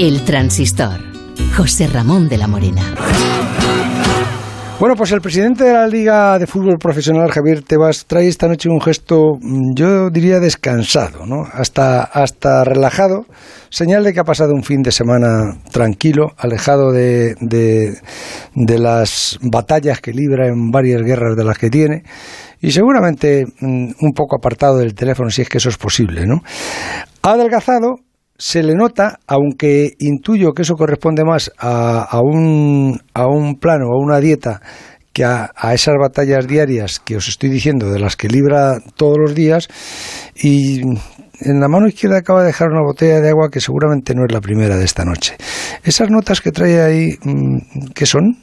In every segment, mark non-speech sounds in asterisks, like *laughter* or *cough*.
El transistor. José Ramón de la Morena. Bueno, pues el presidente de la Liga de Fútbol Profesional, Javier Tebas, trae esta noche un gesto, mm, yo diría descansado, ¿no? Hasta, hasta relajado, señal de que ha pasado un fin de semana tranquilo, alejado de, de, de las batallas que libra en varias guerras de las que tiene y seguramente mm, un poco apartado del teléfono, si es que eso es posible, ¿no? Ha adelgazado, se le nota, aunque intuyo que eso corresponde más a, un, a un plano, a una dieta, que a, esas batallas diarias que os estoy diciendo, de las que libra todos los días, y en la mano izquierda acaba de dejar una botella de agua que seguramente no es la primera de esta noche. Esas notas que trae ahí, mm, ¿qué son?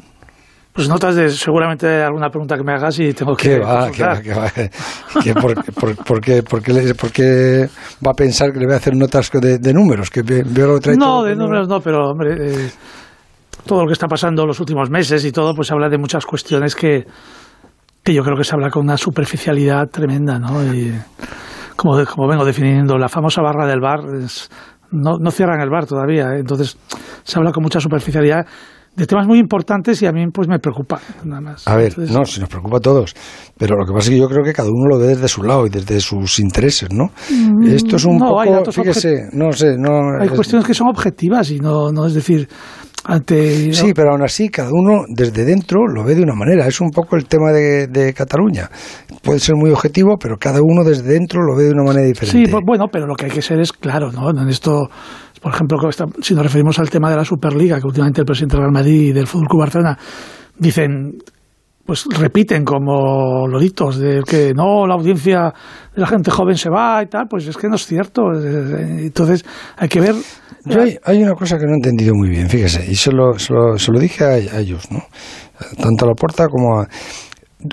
Pues notas de seguramente alguna pregunta que me hagas y tengo que. ¿Qué va? ¿Qué va? ¿Qué va? por, qué, va a pensar que le voy a hacer notas de, números? Que veo trae no, de números no, pero hombre, eh, todo lo que está pasando los últimos meses y todo, pues habla de muchas cuestiones que, que yo creo que se habla con una superficialidad tremenda, ¿no? Y como, como vengo definiendo, la famosa barra del bar, no, no cierran el bar todavía, ¿eh? entonces se habla con mucha superficialidad de temas muy importantes y a mí pues me preocupa nada más. A ver, no, si nos preocupa a todos, pero lo que pasa es que yo creo que cada uno lo ve desde su lado y desde sus intereses, ¿no? Mm, Esto es un poco, fíjese, no sé, no hay cuestiones que son objetivas y no no es decir ante, Sí, pero aún así cada uno desde dentro lo ve de una manera. Es un poco el tema de, de, Cataluña. Puede ser muy objetivo, pero cada uno desde dentro lo ve de una manera diferente. Sí, bueno, pero lo que hay que ser es claro, ¿no? En esto por ejemplo, si nos referimos al tema de la Superliga, que últimamente el presidente del Real Madrid y del Fútbol Barcelona dicen, pues repiten como loritos de que no, la audiencia de la gente joven se va y tal, pues es que no es cierto. Entonces hay que ver. Hay, una cosa que no he entendido muy bien, fíjese, y se lo, se lo, dije a, ellos, ¿no? Tanto a la puerta como a.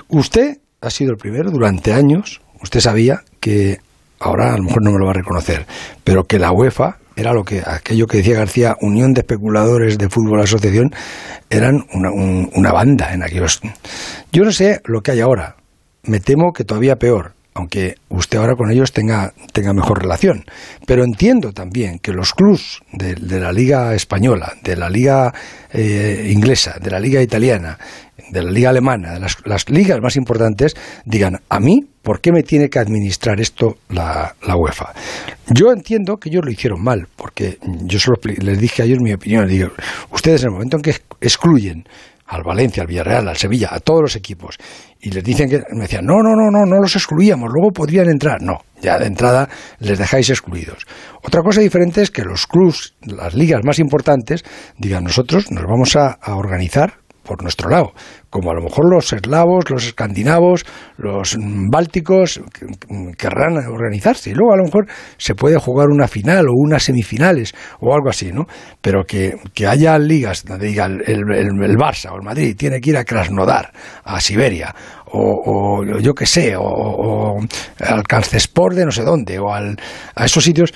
Usted ha sido el primero durante años, usted sabía que ahora a lo mejor no me lo va a reconocer, pero que la UEFA era lo que aquello que decía García, Unión de Especuladores de Fútbol Asociación, eran una, una banda en aquellos. Yo no sé lo que hay ahora. Me temo que todavía peor aunque usted ahora con ellos tenga, tenga mejor relación. Pero entiendo también que los clubs de, la Liga Española, de la Liga eh, Inglesa, de la Liga Italiana, de la Liga Alemana, de las, ligas más importantes, digan, a mí, ¿por qué me tiene que administrar esto la, la UEFA? Yo entiendo que ellos lo hicieron mal, porque yo solo les dije a ellos mi opinión. Digo, ustedes en el momento en que excluyen al Valencia, al Villarreal, al Sevilla, a todos los equipos, y les dicen que, me decían, no, no, no, no, no los excluíamos, luego podrían entrar. No, ya de entrada les dejáis excluidos. Otra cosa diferente es que los clubs, las ligas más importantes, digan, nosotros nos vamos a organizar por nuestro lado, como a lo mejor los eslavos, los escandinavos, los bálticos querrán organizarse. Y luego a lo mejor se puede jugar una final o unas semifinales o algo así, ¿no? Pero que, haya ligas donde diga el, el, Barça o el Madrid tiene que ir a Krasnodar, a Siberia, o, yo qué sé, o, al Calcesport de no sé dónde, o al, a esos sitios.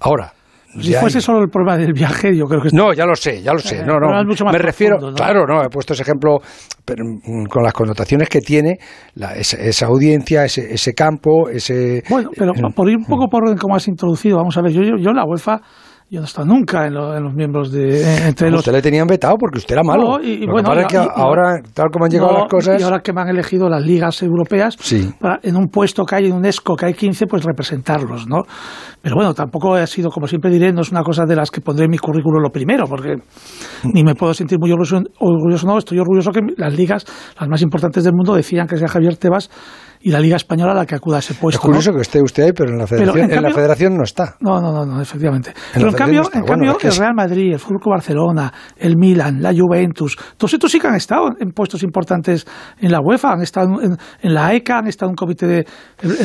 Ahora, si fuese solo el problema del viaje, yo creo que... No, ya lo sé, ya lo sé. Eh, no, no, me refiero... Claro, no, he puesto ese ejemplo mm, con las connotaciones que tiene esa, audiencia, ese, ese campo, ese... Bueno, pero eh, por ir un poco por orden como has introducido, vamos a ver, yo, yo, yo la UEFA yo no estado nunca en, los miembros de. Eh, entre los... Usted le tenían vetado porque usted era malo. y, bueno, que ahora, tal como han llegado las cosas. Y ahora que me han elegido las ligas europeas, en un puesto que hay, en un ESCO que hay 15, pues representarlos, ¿no? Pero bueno, tampoco ha sido, como siempre diré, no es una cosa de las que pondré en mi currículum lo primero, porque ni me puedo sentir muy orgulloso, orgulloso no, estoy orgulloso que las ligas, las más importantes del mundo, decían que sea Javier Tebas y la Liga Española la que acuda a ese puesto. Es curioso que esté usted ahí, pero en la federación, en, la federación no está. No, no, no, no efectivamente. pero en cambio, en cambio el Real Madrid, el Fútbol Barcelona, el Milan, la Juventus, todos estos sí que han estado en puestos importantes en la UEFA, han estado en, la ECA, han estado en un comité de...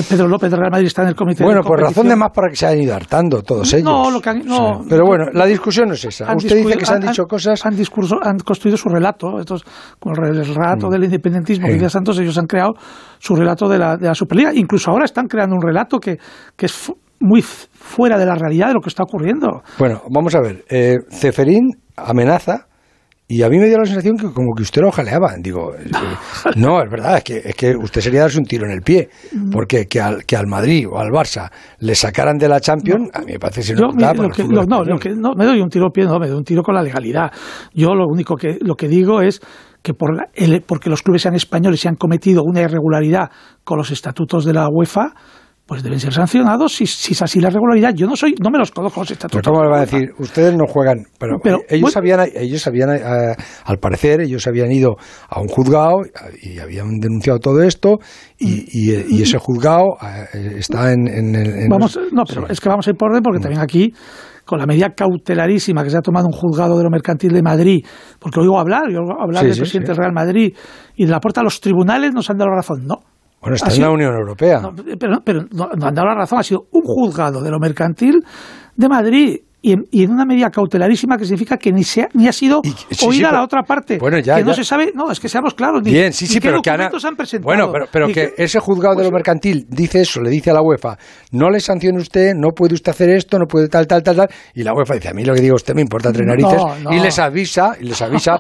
Pedro López de Real Madrid está en el comité bueno, de Bueno, por razón de más para que se hayan ido hartando todos ellos. No, lo que han, no, Pero bueno, la discusión no es esa. Usted dice que se han, dicho cosas... Han, discurso, han construido su relato, estos, con el relato mm. del independentismo que decía Santos, ellos han creado su relato de la, de la Superliga. Incluso ahora están creando un relato que, que es muy fuera de la realidad de lo que está ocurriendo. Bueno, vamos a ver. Eh, Ceferín amenaza y a mí me dio la sensación que como que usted lo jaleaba. Digo, eh, *laughs* no, es verdad, es que, es que usted sería darse un tiro en el pie, porque que al, que al Madrid o al Barça le sacaran de la Champions, a mí me parece no, no, no, me doy un tiro pie, no, me doy un tiro con la legalidad. Yo lo único que, lo que digo es que por el, porque los clubes sean españoles y han cometido una irregularidad con los estatutos de la UEFA, pues deben ser sancionados si, si, es así la regularidad. Yo no soy, no me los conozco los estatutos. ¿Cómo le va a decir? Ustedes no juegan, pero, ellos habían, ellos habían, eh, al parecer, ellos habían ido a un juzgado y habían denunciado todo esto y, y, ese juzgado eh, está en, el. vamos, no, pero es que vamos a ir por orden porque mm. también aquí con la medida cautelarísima que se ha tomado un juzgado de lo mercantil de Madrid, porque oigo hablar, oigo hablar del presidente del Real Madrid y de la puerta a los tribunales nos han dado la razón. No, bueno, está en la Unión Europea. pero, pero no, han dado la razón, ha sido un juzgado de lo mercantil de Madrid y en, una medida cautelarísima que significa que ni, se ha, ni ha sido oída la otra parte. Bueno, ya, que no se sabe, no, es que seamos claros. Ni, Bien, sí, sí, pero que han presentado. Bueno, pero, pero que, ese juzgado de lo pues mercantil dice eso, le dice a la UEFA, no le sancione usted, no puede usted hacer esto, no puede tal, tal, tal, tal. Y la UEFA dice, a mí lo que digo usted me importa tres narices. Y les avisa, y les avisa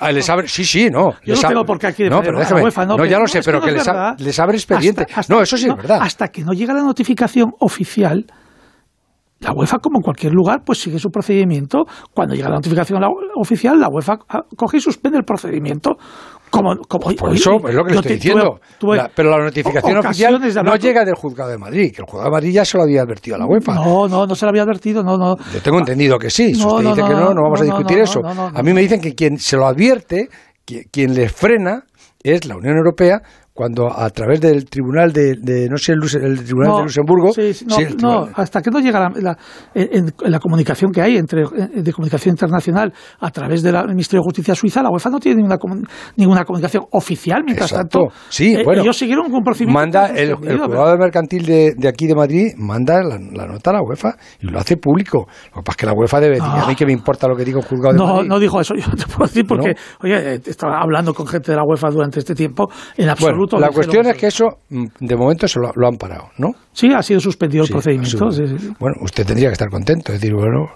Ah, *laughs* les abre, sí, sí, no. Yo no tengo por qué aquí no, pero déjame, UEFA, no, no, ya lo sé, pero que, les, les, abre expediente. no, eso sí es verdad. Hasta que no llega la notificación oficial, la UEFA, como en cualquier lugar, pues sigue su procedimiento. Cuando llega la notificación oficial, la UEFA coge y suspende el procedimiento. Como, como, por eso es lo que le estoy diciendo. pero la notificación oficial no llega del juzgado de Madrid, que el juzgado de Madrid ya se lo había advertido a la UEFA. No, no, no se lo había advertido, no, no. Yo tengo entendido que sí. Si usted dice que no, no vamos a discutir eso. A mí me dicen que quien se lo advierte, quien le frena, es la Unión Europea cuando a través del tribunal de, no sé, el, tribunal de Luxemburgo. no, hasta que no llega la, en, la comunicación que hay entre de comunicación internacional a través del Ministerio de Justicia Suiza, la UEFA no tiene ninguna, ninguna comunicación oficial. Mientras tanto, sí, eh, bueno, ellos siguieron un procedimiento. Manda el, el juzgado mercantil de, de, aquí de Madrid, manda la, nota a la UEFA y lo hace público. Lo que pasa es que la UEFA debe decir, a mí que me importa lo que diga el juzgado de no, Madrid. No dijo eso, *laughs* yo te puedo decir porque, oye, estaba hablando con gente de la UEFA durante este tiempo, en absoluto la cuestión es que eso, mm, de momento, se lo, han parado, ¿no? Sí, ha sido suspendido el procedimiento. Bueno, usted tendría que estar contento, es decir, bueno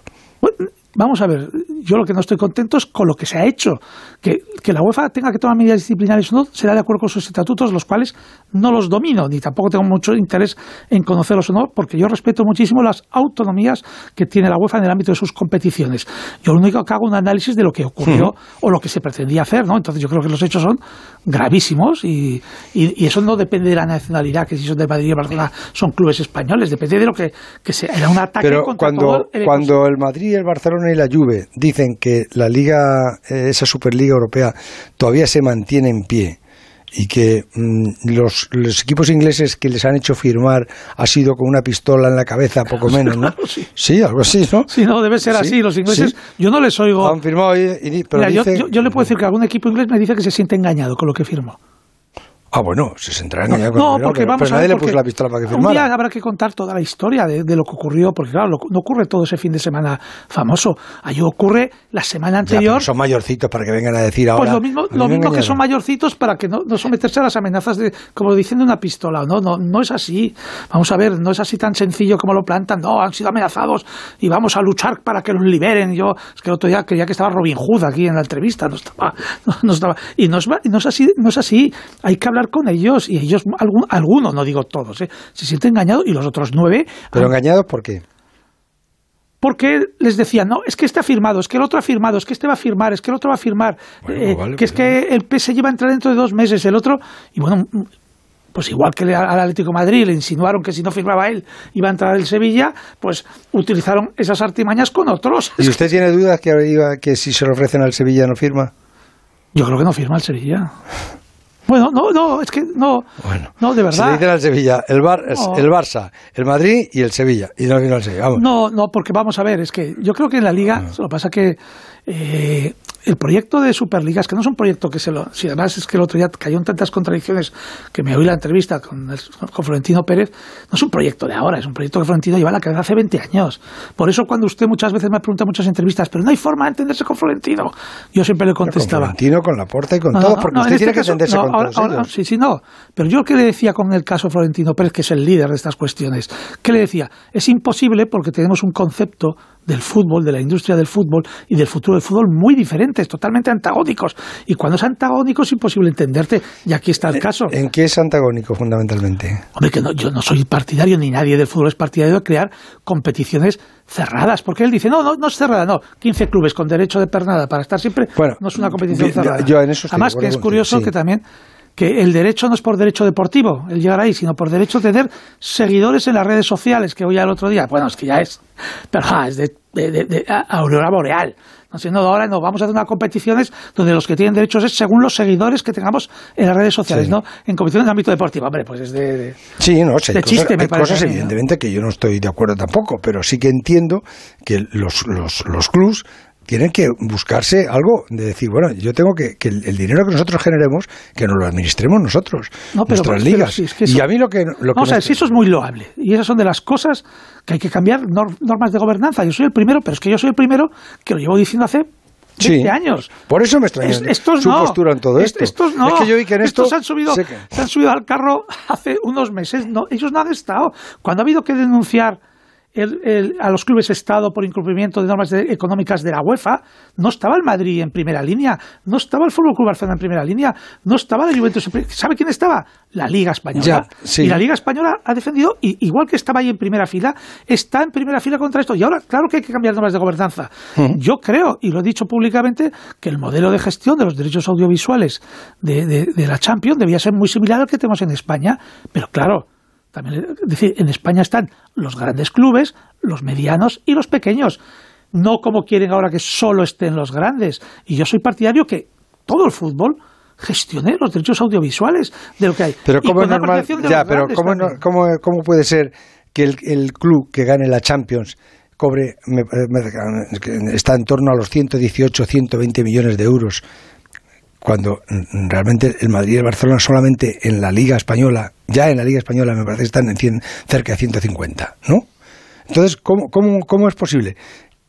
vamos a ver, yo lo que no estoy contento es con lo que se ha hecho. Que, que la UEFA tenga que tomar medidas disciplinarias o no, será de acuerdo con sus estatutos, los cuales no los domino, ni tampoco tengo mucho interés en conocerlos o no, porque yo respeto muchísimo las autonomías que tiene la UEFA en el ámbito de sus competiciones. Yo lo único que hago es un análisis de lo que ocurrió o lo que se pretendía hacer, ¿no? Entonces yo creo que los hechos son gravísimos y, y, eso no depende de la nacionalidad, que si son de Madrid o Barcelona son clubes españoles, depende de lo que, que sea. Era un ataque Pero contra cuando, el cuando el Madrid y el Barcelona y la Juve dicen que la liga, eh, esa Superliga Europea, todavía se mantiene en pie y que mm, los, equipos ingleses que les han hecho firmar ha sido con una pistola en la cabeza, poco *laughs* menos, ¿no? sí. algo así, ¿no? Sí, no, debe ser así. Los ingleses, yo no les oigo. Han firmado y, pero yo, le puedo decir que algún equipo inglés me dice que se siente engañado con lo que firmó. Ah, bueno, se sentará en no, no, porque vamos a nadie le puso la pistola para que firmara. Un día habrá que contar toda la historia de, lo que ocurrió, porque claro, no ocurre todo ese fin de semana famoso. Allí ocurre la semana anterior. son mayorcitos para que vengan a decir ahora. Pues lo mismo, lo mismo que son mayorcitos para que no, no, someterse a las amenazas de, como diciendo una pistola. No, no, no es así. Vamos a ver, no es así tan sencillo como lo plantan. No, han sido amenazados y vamos a luchar para que los liberen. Yo, es que el otro día creía que estaba Robin Hood aquí en la entrevista. No estaba, *laughs* no, estaba. Y no es, no es así, no es así. Hay que hablar con ellos y ellos, algunos, no digo todos, ¿eh? se sienten engañados y los otros nueve. ¿Pero engañados por qué? porque les decían, no, es que este ha firmado, es que el otro ha firmado, es que este va a firmar, es que el otro va a firmar, eh, que es pues que el PSG va a entrar dentro de dos meses, el otro, y bueno, pues igual que al Atlético Madrid le insinuaron que si no firmaba él iba a entrar el Sevilla, pues utilizaron esas artimañas con otros. ¿Y usted tiene dudas que, que si se lo ofrecen al Sevilla no firma? Yo creo que no firma el Sevilla. Bueno, no, no, es que no, no, de verdad. Se dice al Sevilla, el, Bar, el Barça, el Madrid y el Sevilla. Y no vino al Sevilla, No, no, porque vamos a ver, es que yo creo que en la Liga, ah. lo que pasa que eh, el proyecto de Superligas, que no es un proyecto que se lo. Si además es que el otro día cayó en tantas contradicciones que me oí la entrevista con, con Florentino Pérez, no es un proyecto de ahora, es un proyecto que Florentino lleva a la cabeza hace 20 años. Por eso, cuando usted muchas veces me pregunta en muchas entrevistas, pero no hay forma de entenderse con Florentino, yo siempre le contestaba. Con Florentino, con la Porta y con todo, porque usted tiene este que entenderse con todos Sí, sí, no. Pero yo que le decía con el caso Florentino Pérez, que es el líder de estas cuestiones, ¿qué le decía? Es imposible porque tenemos un concepto del fútbol, de la industria del fútbol y del futuro del fútbol muy diferente diferentes, totalmente antagónicos. Y cuando es antagónico es imposible entenderte. Y aquí está el caso. ¿En qué es antagónico fundamentalmente? Hombre, que no, yo no soy partidario, ni nadie del fútbol es partidario de crear competiciones cerradas. Porque él dice, no, no, no es cerrada, no. 15 clubes con derecho de pernada para estar siempre. Bueno, no es una competición cerrada. Yo en eso estoy Además, de que es curioso sí. que también que el derecho no es por derecho deportivo, el llegar ahí, sino por derecho de tener seguidores en las redes sociales, que hoy el otro día, bueno, es que ya es, *laughs* pero ah, es de, de, de- de a- aurora boreal. No, ahora no, vamos a hacer unas competiciones donde los que tienen derechos es según los seguidores que tengamos en las redes sociales, Sí. ¿no? En competiciones de ámbito deportivo, hombre, pues es de... de- Sí, no sé. de chiste, me hay parece cosas evidentemente que yo no estoy de acuerdo tampoco, pero sí que entiendo que los, los, los clubs tienen que buscarse algo de decir, bueno, yo tengo que, que el, el dinero que nosotros generemos, que nos lo administremos nosotros, No, pero- nuestras pero ligas. es que y a mí lo que... Lo que Vamos a me- ver, si eso es muy loable. Y esas son de las cosas que hay que cambiar, nor- normas de gobernanza. Yo soy el primero, pero es que yo soy el primero que lo llevo diciendo hace 20 Sí. años. Por eso me extraña Es- estos su no. postura en todo Es- esto. Estos no. Es que yo vi que en esto... Estos se han, subido, que- se han subido al carro *laughs* hace unos meses. No, ellos no han estado. Cuando ha habido que denunciar el- el- a los clubes Estado por incumplimiento de normas de- económicas de la UEFA, no estaba el Madrid en primera línea, no estaba el Fútbol Club Barcelona en primera línea, no estaba la Juventus. ¿Sabe quién estaba? La Liga Española. Ya, sí. Y la Liga Española ha defendido, y, igual que estaba ahí en primera fila, está en primera fila contra esto. Y ahora, claro que hay que cambiar normas de gobernanza. Yo creo, y lo he dicho públicamente, que el modelo de gestión de los derechos audiovisuales de, de- de la Champions debía ser muy similar al que tenemos en España. Pero claro, también, es decir, en España están los grandes clubes, los medianos y los pequeños. No como quieren ahora que solo estén los grandes. Y yo soy partidario que todo el fútbol gestione los derechos audiovisuales de lo que hay. Pero cómo es normal, ya, pero cómo, no- cómo, cómo puede ser que el, el club que gane la Champions cobre me- está en torno a los 118, 120 millones de euros cuando mm, realmente el Madrid y el Barcelona solamente en la Liga española, ya en la Liga española me parece que están en 100, cerca de 150, ¿no? Entonces, ¿cómo, cómo, cómo es posible?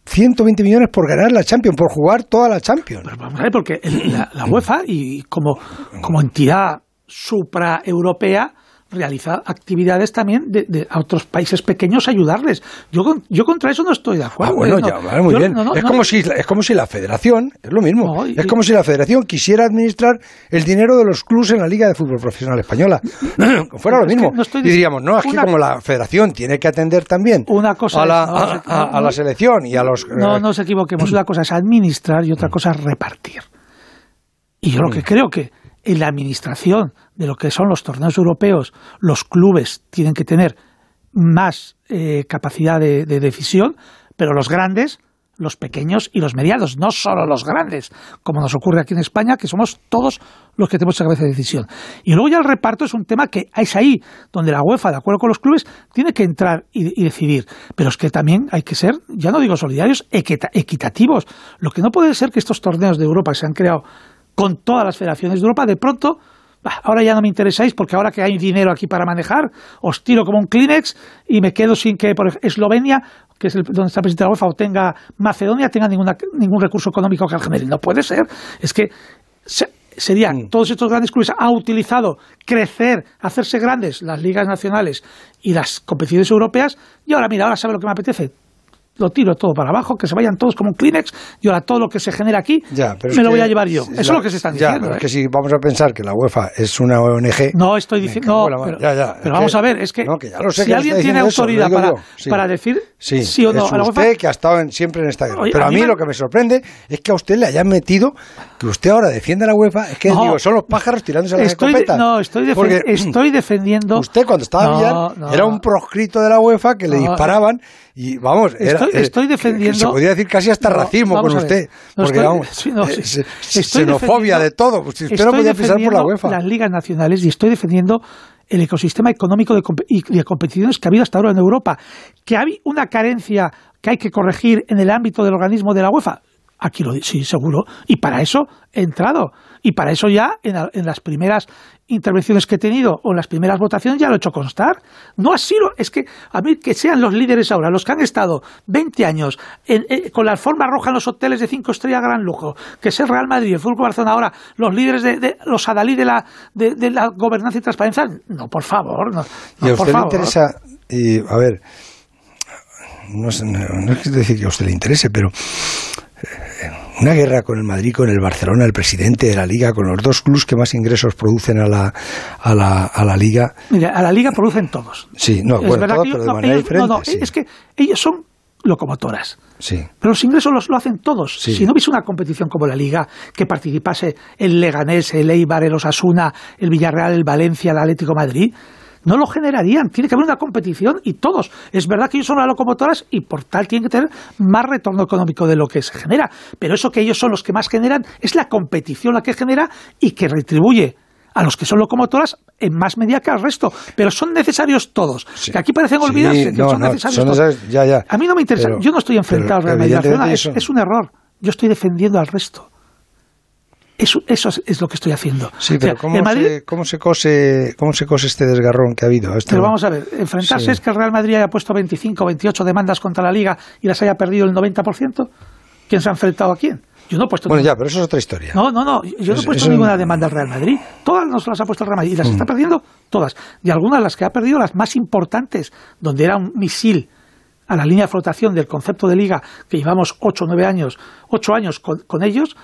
120 millones por ganar la Champions, por jugar toda la Champions. Pero vamos a ver, porque la, la UEFA y como, como entidad supraeuropea realiza actividades también de, de a otros países pequeños ayudarles. Yo, yo contra eso no estoy de Ah, acuerdo. bueno, ¿eh? No, ya, vale, muy yo- bien. no, no, es, como si, es como si la federación, es lo mismo, y- es como si la federación quisiera administrar el dinero de los clubes en la Liga de Fútbol Profesional Española. *coughs* *coughs* Fuera lo mismo. y diríamos, no, es que como la federación tiene que atender también Una cosa a, la, es- a, no, a- a la selección y a los... No nos equivoquemos. *coughs* Una cosa es administrar y otra cosa es repartir. Y yo lo Mm. que creo que en la administración de lo que son los torneos europeos, los clubes tienen que tener más eh, capacidad de, de decisión, pero los grandes, los pequeños y los medianos, no solo los grandes, como nos ocurre aquí en España, que somos todos los que tenemos esa cabeza de decisión. Y luego ya el reparto es un tema que es ahí donde la UEFA, de acuerdo con los clubes, tiene que entrar y, decidir. Pero es que también hay que ser, ya no digo solidarios, equita- equitativos. Lo que no puede ser que estos torneos de Europa que se han creado con todas las federaciones de Europa, de pronto, bah, ahora ya no me interesáis porque ahora que hay dinero aquí para manejar, os tiro como un Kleenex y me quedo sin que, por ejemplo, Eslovenia, que es el, donde está de la UEFA, o tenga Macedonia, tenga ninguna, ningún recurso económico que genere. No puede ser. Es que se- serían todos estos grandes clubes ha utilizado crecer, hacerse grandes las ligas nacionales y las competiciones europeas y ahora mira, ahora sabe lo que me apetece. Lo tiro todo para abajo, que se vayan todos como un Kleenex y ahora todo lo que se genera aquí Ya, pero me lo que- voy a llevar yo. Eso es lo que se están ya, diciendo. pero ¿eh? es que si vamos a pensar que la UEFA es una ONG... No estoy diciendo. No, pero, ya, ya, pero vamos que- a ver, es que, no, que ya lo sé si alguien tiene eso, autoridad digo para, sí. para decir Sí, sí o no es a la usted UEFA, que ha estado en- siempre en esta guerra. Oye, Pero a mí me- lo que me sorprende es que a usted le hayan metido que usted ahora defiende a la UEFA. Es que No. digo, son los pájaros tirándose a las estoy, escopetas. no, estoy, defen- Porque estoy defendiendo. usted cuando estaba no. era un proscrito de la UEFA que le disparaban y vamos, era- Estoy- eh, estoy defendiendo- Se podía decir casi hasta No, racismo vamos con usted. No, porque estoy- vamos, sí, no, eh, sí. se- Estoy xenofobia de todo. Pues si usted no podía pisar por la UEFA. Las ligas nacionales y estoy defendiendo el ecosistema económico de, y de competiciones que ha habido hasta ahora en Europa. Que hay una carencia que hay que corregir en el ámbito del organismo de la UEFA. Aquí lo sí, seguro. Y para eso he entrado. Y para eso ya en, en las primeras intervenciones que he tenido o en las primeras votaciones ya lo he hecho constar. No ha sido, es que a mí que sean los líderes ahora, los que han estado 20 años en- en- con la alfombra roja en los hoteles de cinco estrellas gran lujo, que es el Real Madrid el Fútbol Barcelona ahora, los líderes de, de- los adalí de la, de, de la gobernanza y transparencia, no, por favor, no, no, Y a por usted le favor. interesa, y a ver, no, sé, no, no quiero decir que a usted le interese, pero eh, una guerra con el Madrid, con el Barcelona, el presidente de la Liga, con los dos clubes que más ingresos producen a la, a la, a la Liga. Mira, a la Liga producen todos. Sí, no, Es bueno, todos, que pero ellos- de no, manera ellos- diferente. no, no, sí. es que ellos son locomotoras. Sí. Pero los ingresos los, lo hacen todos. Sí. Si no hubiese una competición como la Liga, que participase el Leganés, el Eibar, el Osasuna, el Villarreal, el Valencia, el Atlético de Madrid, no lo generarían. Tiene que haber una competición y todos. Es verdad que ellos son las locomotoras y por tal tienen que tener más retorno económico de lo que se genera. Pero eso que ellos son los que más generan es la competición la que genera y que retribuye a los que son locomotoras en más medida que al resto. Pero son necesarios todos. Sí. Que aquí parecen Sí, olvidarse que son no, necesarios son todos. ya, ya. A mí no me interesa. Pero- yo no estoy enfrentado pero Barcelona. Es, eso- es un error. Yo estoy defendiendo al resto. Eso, eso es, lo que estoy haciendo. Sí, O sea, pero ¿cómo, Madrid, se, cómo, se cose, ¿cómo se cose este desgarrón que ha habido? Este- pero vamos a ver, enfrentarse Sí. es que el Real Madrid haya puesto 25 o 28 demandas contra la Liga y las haya perdido el 90%. ¿Quién se ha enfrentado a quién? Yo no he puesto Bueno, ya, pero eso es otra historia. No, no, no. Yo no he puesto ninguna demanda al Real Madrid. Todas nos las ha puesto el Real Madrid y las Mm. está perdiendo todas. Y algunas de las que ha perdido, las más importantes, donde era un misil a la línea de flotación del concepto de liga que llevamos ocho o nueve años, ocho años con, con ellos,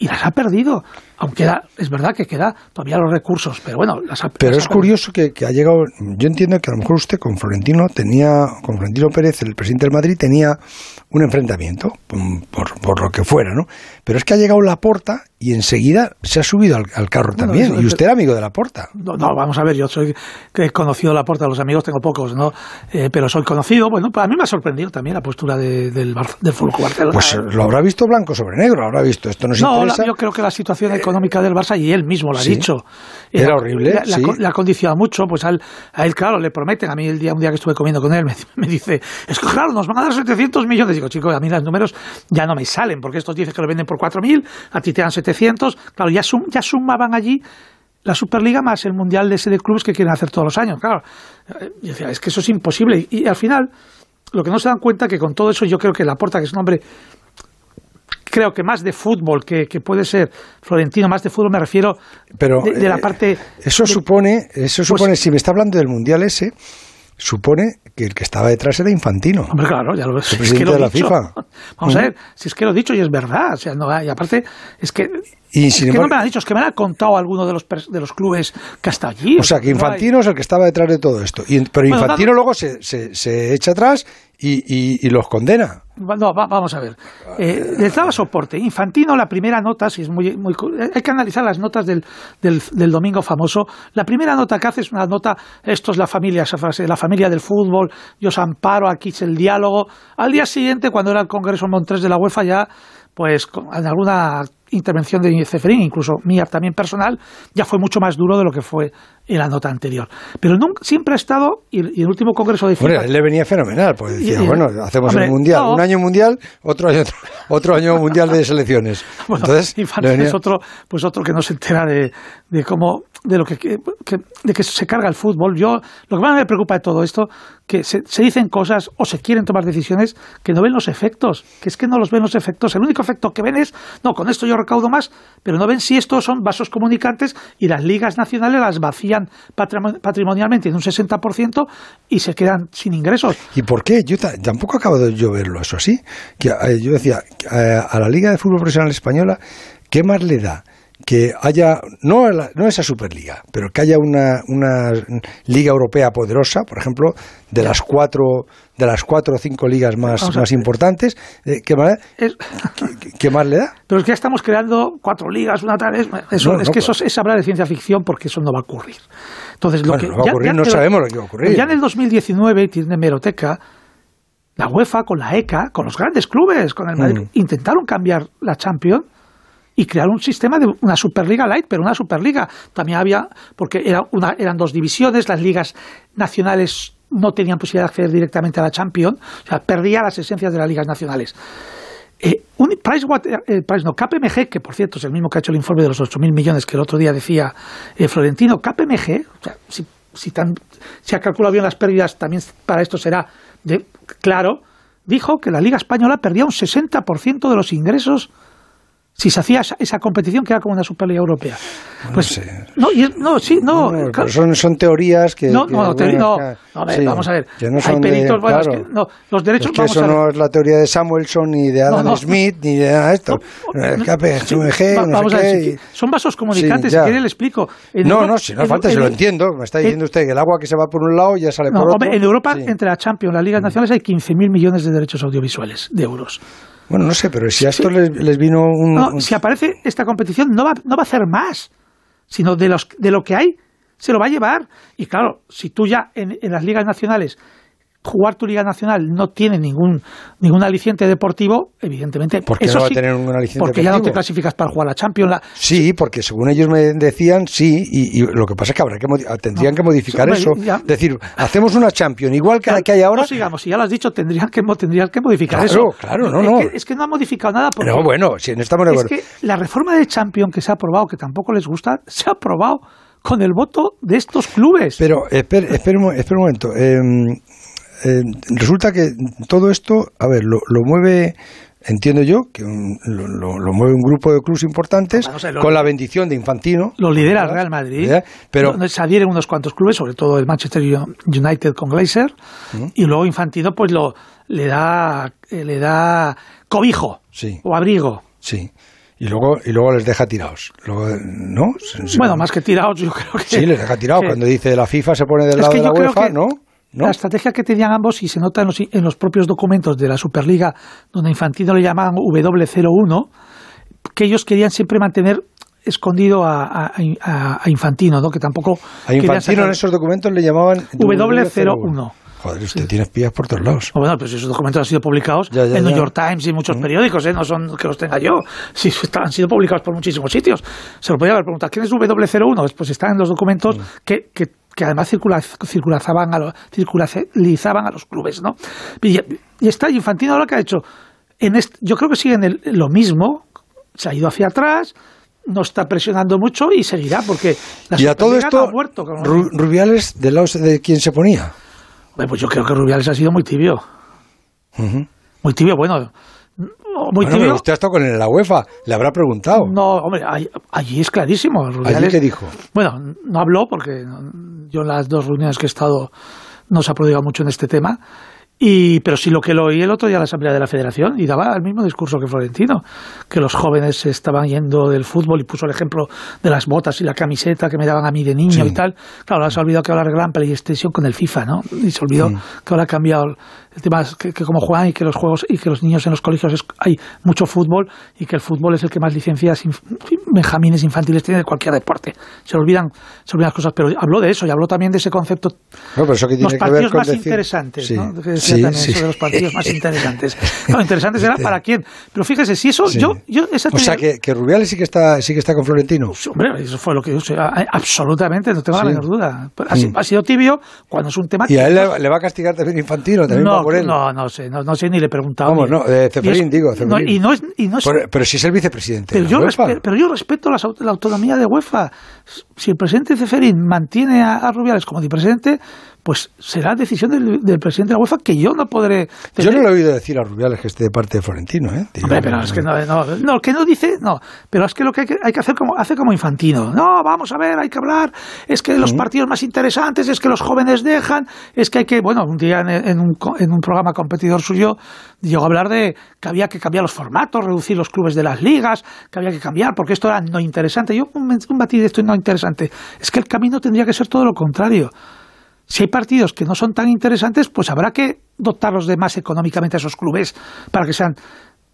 y las ha perdido. Aunque da- es verdad que queda todavía los recursos, pero bueno, las Pero las es curioso que, que ha llegado. Yo entiendo que a lo mejor usted con Florentino tenía, con Florentino Pérez, el presidente del Madrid, tenía un enfrentamiento, por, por lo que fuera, ¿no? Pero es que ha llegado la porta y enseguida se ha subido al, al carro Bueno, también. eso- y usted era amigo de la porta. No, no, vamos a ver, yo soy que he conocido la puerta de los amigos, tengo pocos, ¿no? Eh, pero soy conocido. Bueno, a mí me ha sorprendido también la postura de- del, del Barcelona. Pues eh, lo habrá visto blanco sobre negro, habrá visto. Esto nos No, interesa. yo creo que la situación económica del Barça, y él mismo lo ha Sí. dicho, Era horrible, La, sí. la ha condicionado mucho, pues a él, a él, claro, le prometen, a mí el día, un día que estuve comiendo con él, me, *laughs* me dice, es que claro, nos van a dar 700 millones. Digo, chico, a mí los números ya no me salen, porque estos dicen que lo venden por 4.000, a ti te dan 700, claro, ya, sum- ya sumaban allí la Superliga más el Mundial de ese de clubes que quieren hacer todos los años, claro. Es que eso es imposible. Y, y al final, lo que no se dan cuenta que con todo eso yo creo que Laporta, que es un hombre creo que más de fútbol que, que puede ser Florentino, más de fútbol me refiero Pero de, de la eh, parte... Eso de- supone, eso Pues- supone, si me está hablando del mundial ese, supone que el que estaba detrás era Infantino. Hombre, claro, ya lo ves. El es que lo de la dicho. FIFA. Vamos a ver, si es que lo he dicho y es verdad. O sea, no, y aparte, es que. Y es sin que embargo- no me han dicho, es que me han contado alguno de los, de los clubes que hasta allí. O sea, que no Infantino es el que estaba detrás de todo esto. Y, pero Bueno, Infantino luego se, se, se echa atrás y, y- y los condena. No, va- vamos a ver. Eh, les daba soporte. Infantino, la primera nota, si es muy, muy eh, hay que analizar las notas del, del, del domingo famoso. La primera nota que hace es una nota, esto es la familia, esa frase, la familia del fútbol, yo os amparo, aquí es el diálogo. Al día siguiente, cuando era el Congreso Montres de la UEFA, ya, pues, en alguna intervención de Ceferín, incluso mía también personal, ya fue mucho más duro de lo que fue en la nota anterior. Pero nunca, siempre ha estado, y, y el último Congreso de FIFA... Bueno, él le venía fenomenal, pues decía, Y- bueno, hacemos hombre, el mundial, no. un año mundial, otro año otro año mundial de selecciones. *laughs* Bueno, Entonces, venía- es otro, pues otro que no se entera de, de cómo, de lo que- de que se carga el fútbol. Yo, lo que más me preocupa de todo esto, que se, se dicen cosas o se quieren tomar decisiones que no ven los efectos, que es que no los ven los efectos. El único efecto que ven es, no, con esto yo recaudo más, pero no ven si estos son vasos comunicantes y las ligas nacionales las vacían patrimo- patrimonialmente en un 60% y se quedan sin ingresos. ¿Y por qué? Yo ta- tampoco acabo de yo verlo eso así. Que, eh, yo decía, eh, a la Liga de Fútbol Profesional Española, ¿qué más le da? Que haya, no, la- no esa Superliga, pero que haya una, una Liga Europea poderosa, por ejemplo, de las cuatro, de las cuatro o cinco ligas más, más importantes, eh, ¿qué, más, Es- qué- qué más le da? Pero es que ya estamos creando cuatro ligas, una tal. es- Eso, No, es no, que eso pues- es hablar de ciencia ficción porque eso no va a ocurrir. Entonces, lo Bueno, que no va a ocurrir, no pero- sabemos lo que va a ocurrir. Ya en el 2019, tiene hemeroteca, la UEFA con la ECA, con los grandes clubes, con el Madrid, Mm. intentaron cambiar la Champions y crear un sistema de una Superliga Light, pero una Superliga. También había, porque era una, eran dos divisiones, las ligas nacionales no tenían posibilidad de acceder directamente a la Champions, o sea, perdía las esencias de las ligas nacionales. Eh, eh, Price, no, KPMG, que por cierto es el mismo que ha hecho el informe de los 8.000 millones que el otro día decía eh, Florentino, KPMG, o sea, si, si, tan- si ha calculado bien las pérdidas, también para esto será de, claro, dijo que la Liga Española perdía un 60% de los ingresos si se hacía esa, competición que era como una Superliga Europea. Pues, no, sé. no, sí, no. son, son teorías que. No, no, no, vamos a ver. hay peritos, bueno, no, los derechos. Es que eso no es la teoría de Samuelson, ni de Adam Smith, ni de nada de esto. vamos a ver, son vasos comunicantes, si quiere le explico. no, no, si no falta, se lo entiendo. Me está diciendo usted que el agua que se va por un lado ya sale por otro. en Europa, entre la Champions y las ligas nacionales, hay 15.000 millones de derechos audiovisuales, de euros. Bueno, no sé, pero si a esto les, vino un... No, si aparece esta competición no va, no va a hacer más, sino de, los, de lo que hay se lo va a llevar. Y claro, si tú ya en las ligas nacionales jugar tu liga nacional no tiene ningún ningún aliciente deportivo, evidentemente. ¿Por qué no va a tener ningún aliciente porque ya no te clasificas para jugar la Champions. La... Sí, porque según ellos me decían, sí, y, lo que pasa es que habrá que tendrían que modificar eso. Es decir, hacemos una Champions igual que la que hay ahora. No sigamos, si ya lo has dicho, tendrían que, tendrían que modificar eso. Claro, no, no. Es que, no ha modificado nada. Porque no, bueno, si no estamos de acuerdo. Es que la reforma de Champions que se ha aprobado, que tampoco les gusta, se ha aprobado con el voto de estos clubes. Pero espera, un, un momento. Eh, eh, resulta que todo esto, a ver, lo, mueve entiendo yo que lo, mueve un grupo de clubes importantes con la bendición de Infantino. Lo lidera el Real Madrid, pero no, se adhieren unos cuantos clubes, sobre todo el Manchester United con Glazer, y luego Infantino pues lo le da eh, le da cobijo o abrigo. Sí. Y luego, y luego les deja tirados. ¿No? Bueno, más que tirados, yo creo que. Sí, les deja tirados. *laughs* Cuando dice la FIFA se pone del lado de la UEFA, ¿no? La estrategia que tenían ambos, y se nota en los, propios documentos de la Superliga, donde Infantino le llamaban W01, que ellos querían siempre mantener escondido a, Infantino, ¿no? que tampoco... A Infantino en esos documentos le llamaban W01. Joder, usted tiene espías por todos lados. Bueno, pues esos documentos han sido publicados en New York Times y muchos mm. periódicos, ¿eh? no son que los tenga yo. Sí, *laughs* han sido publicados por muchísimos sitios. Se lo podía haber preguntado, ¿quién es W01? Pues están en los documentos mm. que, que que además circulazaban a, los, circularizaban a los clubes, ¿no? Y, está Infantino ahora que ha hecho, en yo creo que siguen lo mismo, se ha ido hacia atrás, no está presionando mucho y seguirá porque la y a todo esto ha muerto, Rubiales del lado de quién se ponía pues yo creo que Rubiales ha sido muy tibio muy tibio bueno muy bueno, usted ha estado con la UEFA, le habrá preguntado. No, hombre, allí es clarísimo. ¿Allí qué dijo? Bueno, no habló porque yo en las dos reuniones que he estado no se ha prodigado mucho en este tema. Y, pero sí lo que lo oí el otro día en la Asamblea de la Federación y daba el mismo discurso que Florentino, que los jóvenes se estaban yendo del fútbol y puso el ejemplo de las botas y la camiseta que me daban a mí de niño y tal. Claro, ahora se ha olvidado que ahora arreglan extensión con el FIFA, ¿no? Y se olvidó que ahora ha cambiado el tema es que, como juegan y que los juegos y que los niños en los colegios hay mucho fútbol y que el fútbol es el que más licencias benjamines infantiles tiene de cualquier deporte. Se olvidan, se olvidan las cosas, pero habló de eso y habló también de ese concepto. No, pero eso que tiene los partidos más interesantes, ¿no? Sí, sí, eso de los partidos más interesantes. No, interesantes era para quién. Pero fíjese, si eso yo, yo O sea que, que, Rubiales sí que está sí que está con Florentino. Hombre, eso fue lo que yo sé, absolutamente, no tengo la menor duda. Ha, mm. ha, sido tibio cuando es un tema. Y a él le, va a castigar también Infantino, también no, por él. No, no sé, no, sé ni le he preguntado. Vamos, no, de Ceferín, digo. Ceferín. y no es, y no pero, si es el vicepresidente. Pero, yo, pero yo respeto la, autonomía de UEFA. Si el presidente Ceferín mantiene a, Rubiales como vicepresidente, pues será decisión del, presidente de la UEFA que yo no podré. Yo no le he oído decir a Rubiales que esté de parte de Florentino, ¿eh? pero es que no, no, que no dice, no, pero es que lo que hay que, hacer como hace como infantino. No, vamos a ver, hay que hablar, es que los partidos más interesantes, es que los jóvenes dejan, es que hay que, bueno, un día en, un, en un programa competidor suyo llegó a hablar de que había que cambiar los formatos, reducir los clubes de las ligas, que había que cambiar, porque esto era no interesante. Yo un, un de esto no interesante. Es que el camino tendría que ser todo lo contrario. Si hay partidos que no son tan interesantes, pues habrá que dotarlos de más económicamente a esos clubes para que sean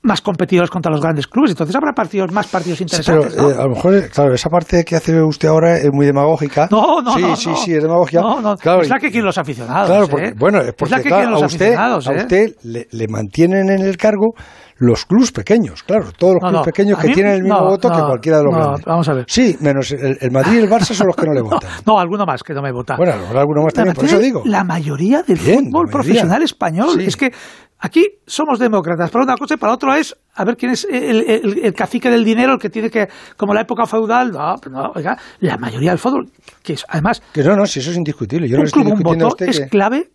más competidores contra los grandes clubes. Entonces habrá partidos, más partidos interesantes. pero, eh, a lo mejor, claro, esa parte que hace usted ahora es muy demagógica. No, no, sí, no. Sí, sí, es demagógica. No, no, claro, es la que quieren los aficionados. Claro, porque, ¿eh? bueno, es porque a usted, a ¿eh? usted le, mantienen en el cargo los clubes pequeños, claro, todos los clubes pequeños que tienen el mismo voto que cualquiera de los grandes. Vamos a ver. Sí, menos el, Madrid y el Barça son los que no le *laughs* votan. no, alguno más que no me vota. Bueno, alguno más también, por eso digo. La mayoría del fútbol profesional español. Es que aquí somos demócratas. Para una cosa y para otra es a ver quién es el, cacique del dinero, el que tiene que, como la época feudal, no, no oiga, la mayoría del fútbol, que es además... Que no, no, si eso es indiscutible. Yo un no club, un voto es clave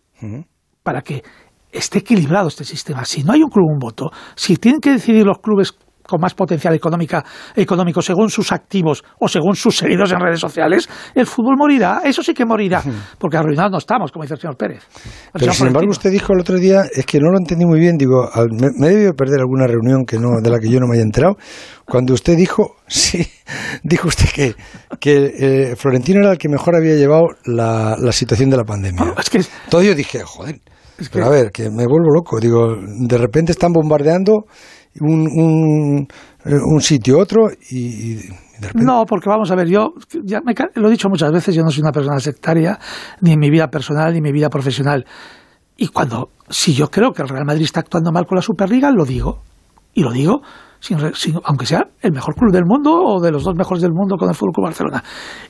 para que esté equilibrado este sistema. Si no hay un club, un voto, si tienen que decidir los clubes con más potencial económica, económico según sus activos o según sus seguidores en redes sociales, el fútbol morirá. Eso sí que morirá, porque arruinados no estamos, como dice el señor Pérez. Pero sin embargo, usted dijo el otro día, es que no lo entendí muy bien, digo, me, me he debido perder alguna reunión que no, de la que yo no me haya enterado, cuando usted dijo, *laughs* sí, dijo usted que, que eh, Florentino era el que mejor había llevado la, la situación de la pandemia. *laughs* es que, Todo yo dije, joder, es que, pero a ver, que me vuelvo loco. Digo, de repente están bombardeando un, un, eh, un sitio otro y, y. No, porque vamos a ver, yo ya me, lo he dicho muchas veces, yo no soy una persona sectaria, ni en mi vida personal, ni en mi vida profesional. Y cuando, si yo creo que el Real Madrid está actuando mal con la Superliga, lo digo. Y lo digo, sin, sin, aunque sea el mejor club del mundo o de los dos mejores del mundo con el Fútbol Club Barcelona.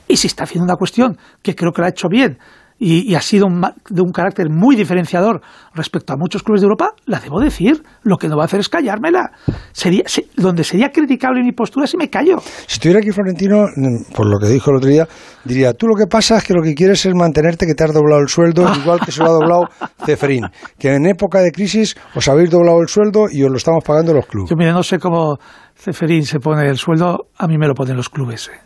Y si está haciendo una cuestión que creo que lo ha hecho bien, y, y, ha sido un, de un carácter muy diferenciador respecto a muchos clubes de Europa, la debo decir. Lo que no va a hacer es callármela. Sería, se, donde sería criticable mi postura si me callo. Si estuviera aquí Florentino, por lo que dijo el otro día, diría, tú lo que pasa es que lo que quieres es mantenerte que te has doblado el sueldo, *laughs* igual que se lo ha doblado Ceferín. Que en época de crisis os habéis doblado el sueldo y os lo estamos pagando los clubes. Yo mire, no sé cómo Ceferín se pone el sueldo, a mí me lo ponen los clubes. ¿eh?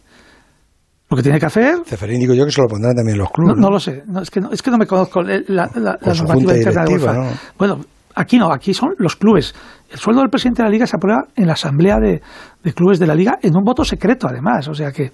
Lo que tiene que hacer. Ceferín digo yo que se lo pondrán también los clubes. No, no lo sé, no, es, que no, es que no me conozco la, la, la, la normativa interna de UEFA. ¿no? Bueno, aquí no, aquí son los clubes. El sueldo del presidente de la liga se aprueba en la asamblea de, de, clubes de la liga en un voto secreto, además. O sea que,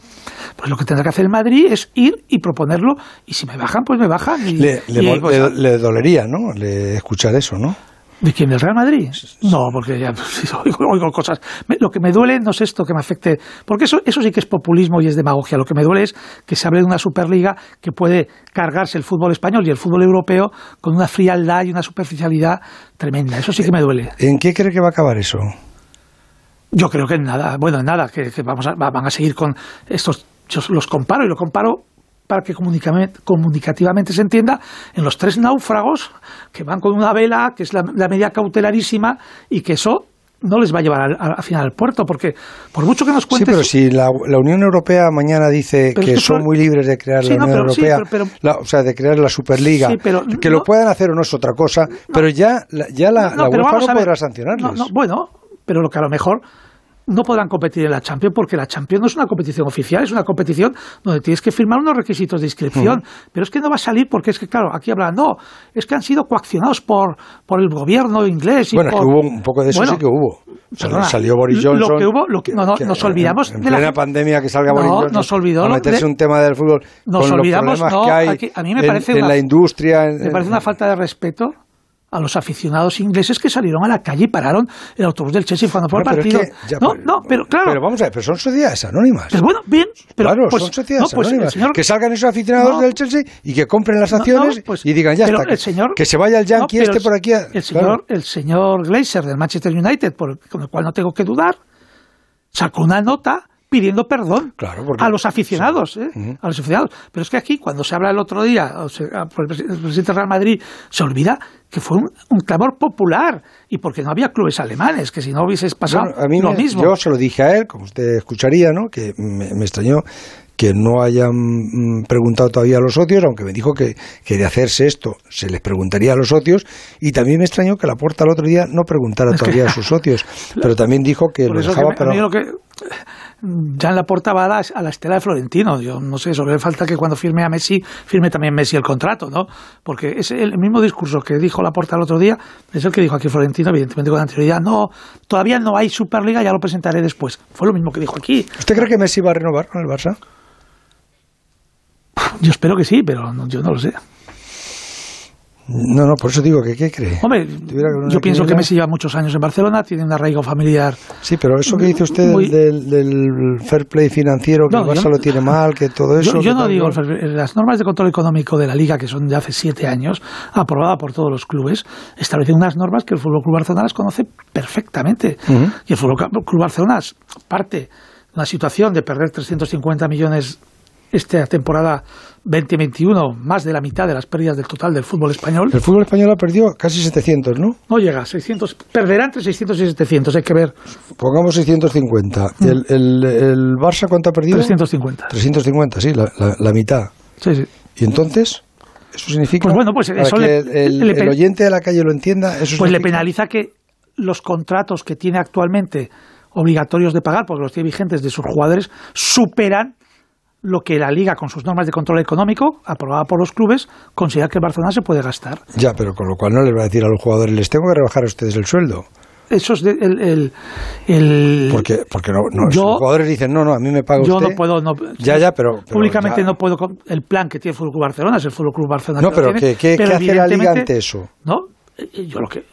pues lo que tendrá que hacer el Madrid es ir y proponerlo. Y si me bajan, pues me bajan. Y, le, le, y, pues, le, le dolería, ¿no? Le escuchar eso, ¿no? ¿De quién? ¿Del Real Madrid? No, porque ya *laughs* oigo, oigo cosas. Lo que me duele no es esto que me afecte, porque eso, eso sí que es populismo y es demagogia. Lo que me duele es que se hable de una Superliga que puede cargarse el fútbol español y el fútbol europeo con una frialdad y una superficialidad tremenda. Eso sí que me duele. ¿En qué cree que va a acabar eso? Yo creo que en nada. Bueno, en nada, que, que vamos a, van a seguir con estos. Yo los comparo y lo comparo para que comunicativamente se entienda, en los tres náufragos que van con una vela, que es la, la medida cautelarísima, y que eso no les va a llevar al, al, final al puerto, porque por mucho que nos cuentes... Sí, pero si la, la Unión Europea mañana dice que, que, son muy libres de crear sí, la Unión no, pero, Europea, sí, pero, la, o sea, de crear la Superliga, que no, lo puedan hacer o no es otra cosa, pero ya, ya la, la UEFA no podrá sancionarles. bueno, pero lo que a lo mejor no podrán competir en la Champions porque la Champions no es una competición oficial, es una competición donde tienes que firmar unos requisitos de inscripción. Pero es que no va a salir porque es que, claro, aquí hablan, no, es que han sido coaccionados por, por el gobierno inglés. Y bueno, por... es que hubo un poco de eso, bueno, sí que hubo. Perdona, salió Boris Johnson. Lo que hubo, lo que, no, no, nos olvidamos. En, en plena la... pandemia que salga Boris no, Johnson. Nos olvidó. A meterse de... un tema del fútbol. Nos con olvidamos, los no. Que hay aquí, a mí me parece. En, una, en la industria. En, me parece una falta de respeto a los aficionados ingleses que salieron a la calle y pararon el autobús del Chelsea cuando fue el partido. Es que ya, no, pero, no, pero claro. Pero vamos a ver, pero son sociedades anónimas. Pero bueno, bien. Pero, claro, pues, son sociedades no, pues, anónimas. Señor, que salgan esos aficionados no, del Chelsea y que compren las acciones pues, y digan, ya está, el señor, que se vaya el Yankee este por aquí. A, el, señor, claro. el señor Glazer del Manchester United, por, con el cual no tengo que dudar, sacó una nota pidiendo perdón claro, porque, a los aficionados, sí. ¿eh? uh -huh. a los aficionados. Pero es que aquí, cuando se habla el otro día, o sea, por el presidente del Real Madrid, se olvida que fue un, un, clamor popular y porque no había clubes alemanes, que si no hubieses pasado bueno, a mí lo me, mismo. Yo se lo dije a él, como usted escucharía, ¿no? que me, me extrañó que no hayan mm, preguntado todavía a los socios, aunque me dijo que, que, de hacerse esto se les preguntaría a los socios, y también me extrañó que la puerta el otro día no preguntara es todavía que, a sus socios, *laughs* pero también dijo que lo dejaba que, que ya en la puerta va a la, a la, estela de Florentino. Yo no sé, solo le falta que cuando firme a Messi, firme también Messi el contrato, ¿no? Porque es el mismo discurso que dijo la puerta el otro día, es el que dijo aquí Florentino, evidentemente con anterioridad. No, todavía no hay Superliga, ya lo presentaré después. Fue lo mismo que dijo aquí. ¿Usted cree que Messi va a renovar con el Barça? Yo espero que sí, pero no, yo no lo sé. No, no, por eso digo que ¿qué cree? Hombre, yo pienso que Messi lleva muchos años en Barcelona, tiene un arraigo familiar. Sí, pero eso que dice usted muy... del, del, fair play financiero, que no, el Barça lo tiene mal, que todo eso. Yo, yo no digo, las normas de control económico de la Liga, que son de hace siete años, aprobada por todos los clubes, establecen unas normas que el Fútbol Club Barcelona las conoce perfectamente. Uh -huh. Y el Fútbol Club Barcelona parte de una situación de perder 350 millones esta temporada 2021, más de la mitad de las pérdidas del total del fútbol español. El fútbol español ha perdido casi 700, ¿no? No llega, 600, perderá entre 600 y 700, hay que ver. Pongamos 650. Mm. ¿El, el, el Barça cuánto ha perdido? 350. 350, sí, la, la, la mitad. Sí, sí. ¿Y entonces? ¿Eso significa? Pues bueno, pues para eso que le, el, el, le, el, oyente de la calle lo entienda. ¿eso pues significa? le penaliza que los contratos que tiene actualmente obligatorios de pagar, porque los tiene vigentes de sus jugadores, superan lo que la liga con sus normas de control económico aprobada por los clubes considera que el Barcelona se puede gastar. Ya, pero con lo cual no les va a decir a los jugadores les tengo que rebajar a ustedes el sueldo. Eso es el, el, porque porque no, los jugadores dicen no no a mí me paga yo usted. Yo no puedo no, ya ya pero, públicamente no puedo el plan que tiene el Fútbol Barcelona es el Fútbol Club Barcelona. No pero ¿qué, qué, hace la liga ante eso? No eh, yo lo que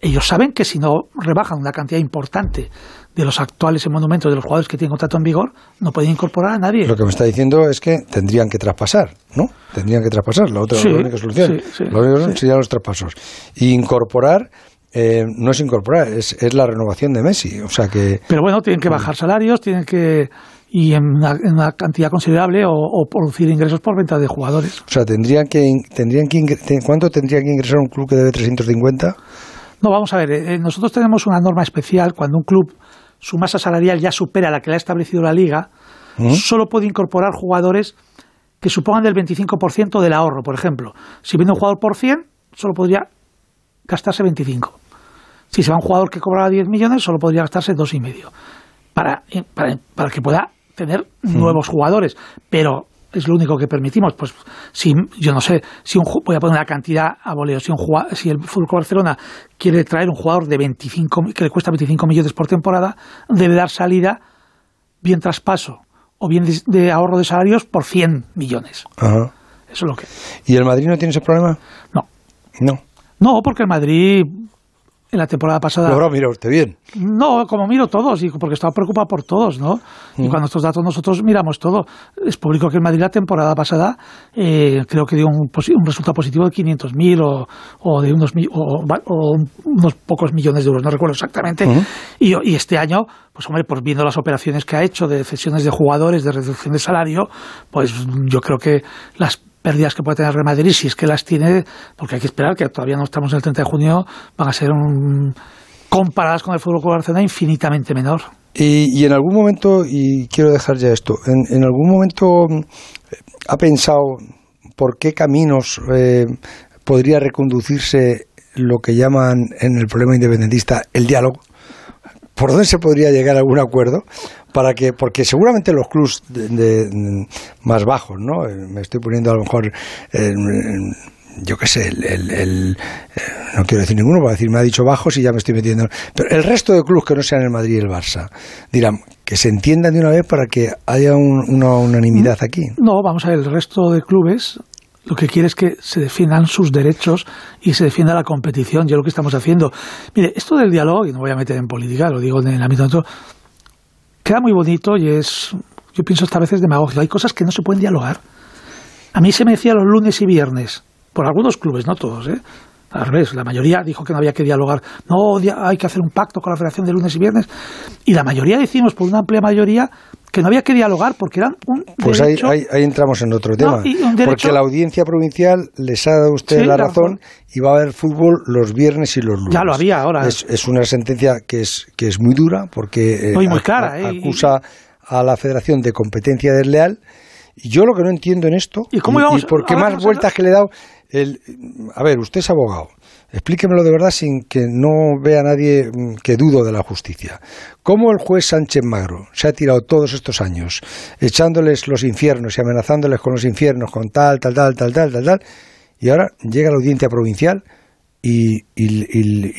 ellos saben que si no rebajan una cantidad importante de los actuales monumentos de los jugadores que tienen contrato en vigor, no pueden incorporar a nadie. Lo que me está diciendo es que tendrían que traspasar, ¿no? Tendrían que traspasar, la otra la única solución. Sí, sí, serían los traspasos. Y incorporar eh, no es incorporar, es, es, la renovación de Messi. O sea que. Pero bueno, tienen que bajar salarios, tienen que. y en una, cantidad considerable o, producir ingresos por venta de jugadores. O sea, tendrían que. tendrían que ¿Cuánto tendría que ingresar un club que debe 350? No, vamos a ver, eh, nosotros tenemos una norma especial cuando un club, su masa salarial ya supera la que le ha establecido la liga, ¿Mm? solo puede incorporar jugadores que supongan del 25% del ahorro, por ejemplo. Si viene un jugador por 100, solo podría gastarse 25. Si se va un jugador que cobraba 10 millones, solo podría gastarse 2,5 para, eh, para, para que pueda tener ¿Mm? nuevos jugadores. Pero es lo único que permitimos. Pues si yo no sé, si un voy a poner una cantidad a voleo, si un si el Fútbol Barcelona quiere traer un jugador de 25 que le cuesta 25 millones por temporada, debe dar salida bien traspaso o bien de, ahorro de salarios por 100 millones. Eso es lo que. ¿Y el Madrid no tiene ese problema? No. No. No, porque el Madrid en la temporada pasada. Ahora mira usted bien. No, como miro todos, porque estaba preocupado por todos, ¿no? Y mm. cuando estos datos nosotros miramos todo. Es público que el Madrid la temporada pasada eh, creo que dio un, un, resultado positivo de 500.000 o, o de unos, o, o, unos pocos millones de euros, no recuerdo exactamente. y, y, este año, pues hombre, pues viendo las operaciones que ha hecho de cesiones de jugadores, de reducción de salario, pues yo creo que las pérdidas que puede tener Real Madrid, si es que las tiene, porque hay que esperar que todavía no estamos en el 30 de junio, van a ser comparadas con el fútbol con Barcelona infinitamente menor. Y, en algún momento, y quiero dejar ya esto, en, algún momento mm, ha pensado por qué caminos eh, podría reconducirse lo que llaman en el problema independentista el diálogo. ¿Por dónde se podría llegar a algún acuerdo? para que porque seguramente los clubs de, más bajos no eh, me estoy poniendo a lo mejor yo qué sé el, eh, no quiero decir ninguno para decir me ha dicho bajos y ya me estoy metiendo pero el resto de clubes que no sean el Madrid y el Barça dirán que se entiendan de una vez para que haya una unanimidad aquí no vamos a ver el resto de clubes lo que quiere es que se defiendan sus derechos y se defienda la competición, y lo que estamos haciendo. Mire, esto del diálogo, y no voy a meter en política, lo digo en el ámbito de otro, queda muy bonito y es, yo pienso esta vez es demagógico. Hay cosas que no se pueden dialogar. A mí se me decía los lunes y viernes, por algunos clubes, no todos, ¿eh? Al revés, la mayoría dijo que no había que dialogar. No, hay que hacer un pacto con la Federación de lunes y viernes. Y la mayoría decimos, por una amplia mayoría, que no había que dialogar porque eran un Pues ahí, ahí, entramos en otro tema. porque la audiencia provincial les ha dado usted la, razón, y va a haber fútbol los viernes y los lunes. Ya lo había ahora. Es, es una sentencia que es, que es muy dura porque eh, muy clara, ¿eh? acusa a la Federación de competencia desleal. Y yo lo que no entiendo en esto, ¿y, cómo y, por qué más vueltas que le he dado, el, a ver, usted es abogado. Explíquemelo de verdad sin que no vea nadie mm, que dudo de la justicia. ¿Cómo el juez Sánchez Magro se ha tirado todos estos años echándoles los infiernos y amenazándoles con los infiernos, con tal, tal, tal, tal, tal, tal, tal, y ahora llega la audiencia provincial y,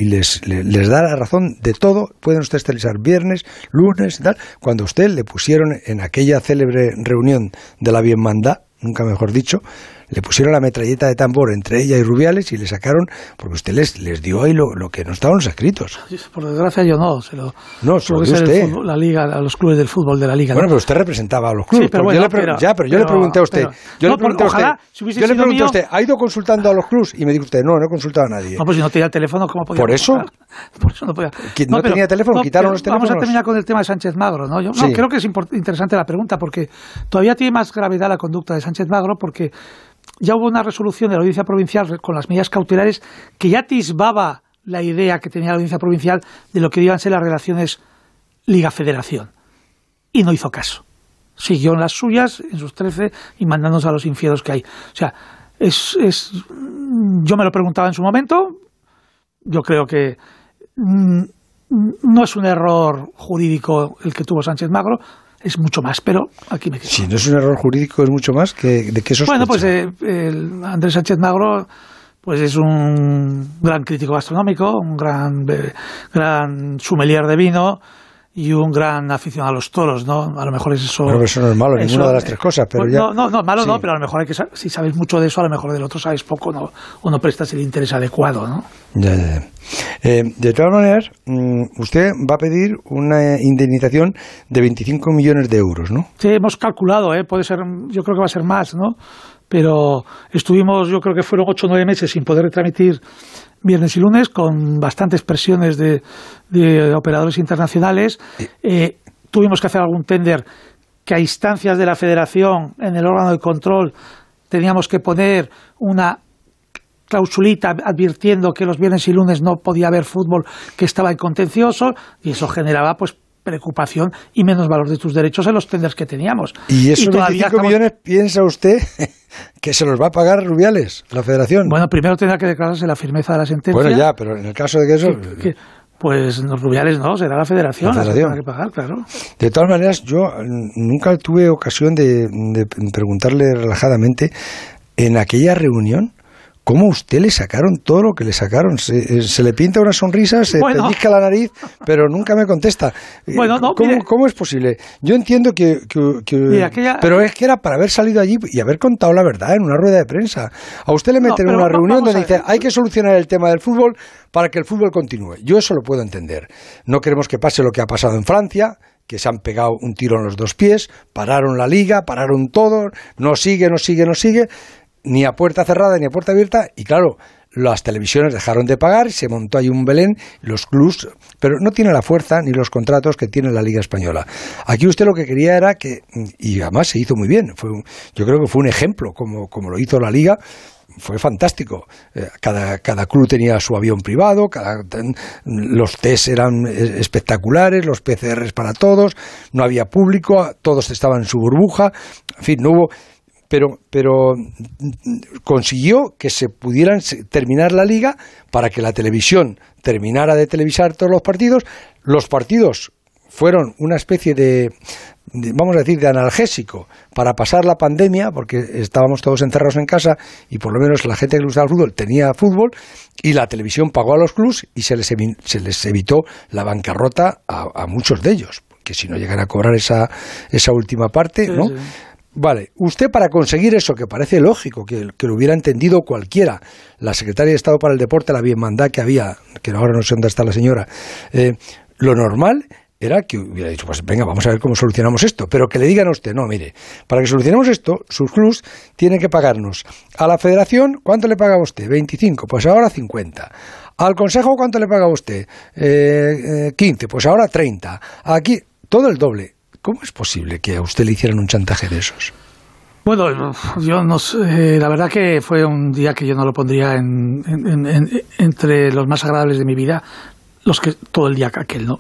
les, da la razón de todo. Pueden ustedes televisar viernes, lunes tal. Cuando usted le pusieron en aquella célebre reunión de la bienmandad, nunca mejor dicho, le pusieron la metralleta de tambor entre ella y Rubiales y le sacaron, porque usted les, les dio ahí lo, que no estaban los escritos. Por desgracia yo no, se lo, no, se lo usted. la liga, a los clubes del fútbol de la liga. Bueno, pero usted representaba a los clubes. pero bueno, ya, pero yo le pregunté a usted, yo le pregunté a usted, yo le pregunté a usted, ¿ha ido consultando a los clubes? Y me dijo usted, no, no he consultado a nadie. No, pues si no tenía teléfono, ¿cómo podía ¿Por eso? *laughs* Por eso no podía. No, tenía teléfono, quitaron los teléfonos. Vamos a terminar con el tema de Sánchez Magro, ¿no? Yo creo que es interesante la pregunta porque todavía tiene más gravedad la conducta de Sánchez Magro porque ya hubo una resolución de la Audiencia Provincial con las medidas cautelares que ya atisbaba la idea que tenía la Audiencia Provincial de lo que iban a ser las relaciones Liga-Federación. Y no hizo caso. Siguió en las suyas, en sus trece, y mandándonos a los infieros que hay. O sea, es, es, yo me lo preguntaba en su momento, yo creo que mm, no es un error jurídico el que tuvo Sánchez Magro, es mucho más, pero aquí me quedo. Si no es un error jurídico, es mucho más, que, ¿de qué sospecha? Bueno, pues eh, el Andrés Sánchez Magro pues es un gran crítico gastronómico, un gran, gran sommelier de vino, y un gran afición a los toros, ¿no? A lo mejor es eso. Bueno, eso no es malo, ninguna de las tres cosas, pero pues ya. No, no, malo no, pero a lo mejor hay que si sabes mucho de eso, a lo mejor del otro sabes poco, ¿no? O no prestas el interés adecuado, ¿no? Ya, ya, eh, de todas maneras, mm, usted va a pedir una indemnización de 25 millones de euros, ¿no? Sí, hemos calculado, ¿eh? Puede ser, yo creo que va a ser más, ¿no? Pero estuvimos, yo creo que fueron ocho o nueve meses sin poder retransmitir viernes y lunes con bastantes presiones de, operadores internacionales. Eh, tuvimos que hacer algún tender que a instancias de la federación en el órgano de control teníamos que poner una clausulita advirtiendo que los viernes y lunes no podía haber fútbol que estaba en contencioso y eso generaba pues preocupación y menos valor de tus derechos en los tenders que teníamos. ¿Y esos 25 millones piensa usted *laughs* que se los va a pagar Rubiales, la federación? Bueno, primero tendrá que declararse la firmeza de la sentencia. Bueno, ya, pero en el caso de que eso... pues los Rubiales no, será la federación la, federación. que pagar, claro. De todas maneras, yo nunca tuve ocasión de preguntarle relajadamente en aquella reunión ¿Cómo usted le sacaron todo lo que le sacaron? Se, eh, le pinta una sonrisa, se bueno. pellizca la nariz, pero nunca me contesta. Eh, bueno, no, ¿Cómo, es posible? Yo entiendo que... Pero es que era para haber salido allí y haber contado la verdad en una rueda de prensa. A usted le meten en una reunión donde dice, hay que solucionar el tema del fútbol para que el fútbol continúe. Yo eso lo puedo entender. No queremos que pase lo que ha pasado en Francia, que se han pegado un tiro en los dos pies, pararon la liga, pararon todo, no sigue, no sigue, no sigue ni a puerta cerrada ni a puerta abierta y claro, las televisiones dejaron de pagar, se montó ahí un Belén, los clubs, pero no tiene la fuerza ni los contratos que tiene la Liga Española. Aquí usted lo que quería era que, y además se hizo muy bien, fue yo creo que fue un ejemplo como, como lo hizo la Liga, fue fantástico. Eh, cada, cada club tenía su avión privado, cada, los test eran espectaculares, los PCRs para todos, no había público, todos estaban en su burbuja, en fin, no hubo pero, pero consiguió que se pudieran terminar la liga para que la televisión terminara de televisar todos los partidos. Los partidos fueron una especie de, vamos a decir, de analgésico para pasar la pandemia, porque estábamos todos encerrados en casa y por lo menos la gente que gustaba el fútbol tenía fútbol y la televisión pagó a los clubs y se les, se les evitó la bancarrota a, muchos de ellos, que si no llegan a cobrar esa, esa última parte, ¿no? Vale, usted para conseguir eso, que parece lógico, que, lo hubiera entendido cualquiera, la secretaria de Estado para el Deporte, la bienmandad que había, que ahora no sé dónde está la señora, eh, lo normal era que hubiera dicho, pues venga, vamos a ver cómo solucionamos esto, pero que le digan a usted, no, mire, para que solucionemos esto, sus clubs tienen que pagarnos a la federación, ¿cuánto le paga usted? 25, pues ahora 50. Al consejo, ¿cuánto le paga usted? Eh, 15, eh, pues ahora 30. Aquí, todo el doble ¿Cómo es posible que a usted le hicieran un chantaje de esos? Bueno, yo no sé, la verdad que fue un día que yo no lo pondría entre los más agradables de mi vida, los que todo el día aquel, ¿no?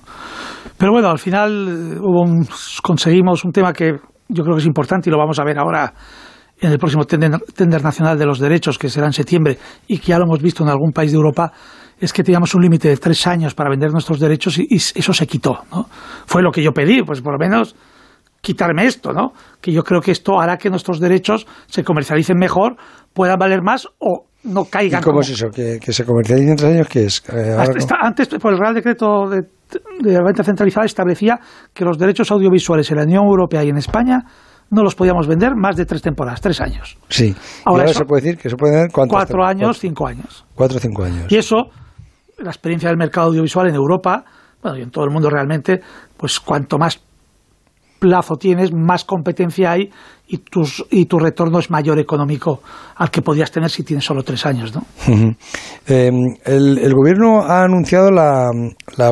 Pero bueno, al final eh, hubo conseguimos un tema que yo creo que es importante y lo vamos a ver ahora en el próximo tender nacional de los derechos, que será en septiembre, y que ya lo hemos visto en algún país de Europa, es que teníamos un límite de tres años para vender nuestros derechos y, eso se quitó. ¿no? Fue lo que yo pedí, pues por lo menos quitarme esto, ¿no? Que yo creo que esto hará que nuestros derechos se comercialicen mejor, puedan valer más o no caigan. ¿Y cómo es eso? ¿Que, se comercialicen en tres años? ¿Qué es? Eh, antes, por el Real Decreto de, de Venta Centralizada, establecía que los derechos audiovisuales en la Unión Europea y en España no los podíamos vender más de tres temporadas, tres años. Sí. Ahora, se puede decir que se puede vender cuatro años, cinco años. Cuatro o cinco años. Y eso la experiencia del mercado audiovisual en Europa, bueno, y en todo el mundo realmente, pues cuanto más plazo tienes, más competencia hay y, tus, y tu retorno es mayor económico al que podías tener si tienes solo tres años. ¿no? Em, el, gobierno ha anunciado la,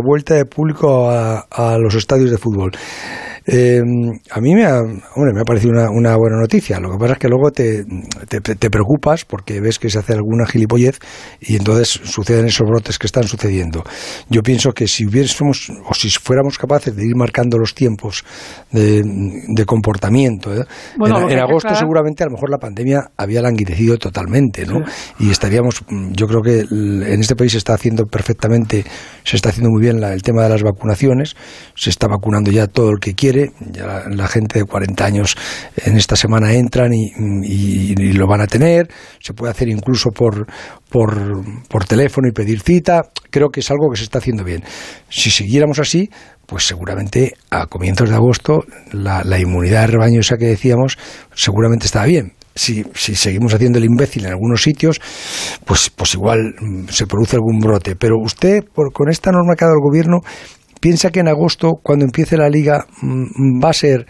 vuelta de público a, los estadios de fútbol. Eh, a mí me ha, hombre, me ha parecido una, buena noticia. Lo que pasa es que luego te, te, preocupas porque ves que se hace alguna gilipollez y entonces suceden esos brotes que están sucediendo. Yo pienso que si hubiésemos o si fuéramos capaces de ir marcando los tiempos de, comportamiento, ¿eh? en, agosto seguramente a lo mejor la pandemia había languidecido totalmente, ¿no? Y estaríamos, yo creo que en este país se está haciendo perfectamente, se está haciendo muy bien el tema de las vacunaciones, se está vacunando ya todo el que quiere, ya la, gente de 40 años en esta semana entran y, lo van a tener, se puede hacer incluso por, por, teléfono y pedir cita, creo que es algo que se está haciendo bien. Si siguiéramos así, pues seguramente a comienzos de agosto la, inmunidad de que decíamos seguramente estaba bien si, si seguimos haciendo el imbécil en algunos sitios, pues, pues igual mm, se produce algún brote. Pero usted, por, con esta norma que ha dado el gobierno, piensa que en agosto, cuando empiece la liga, mm, va a ser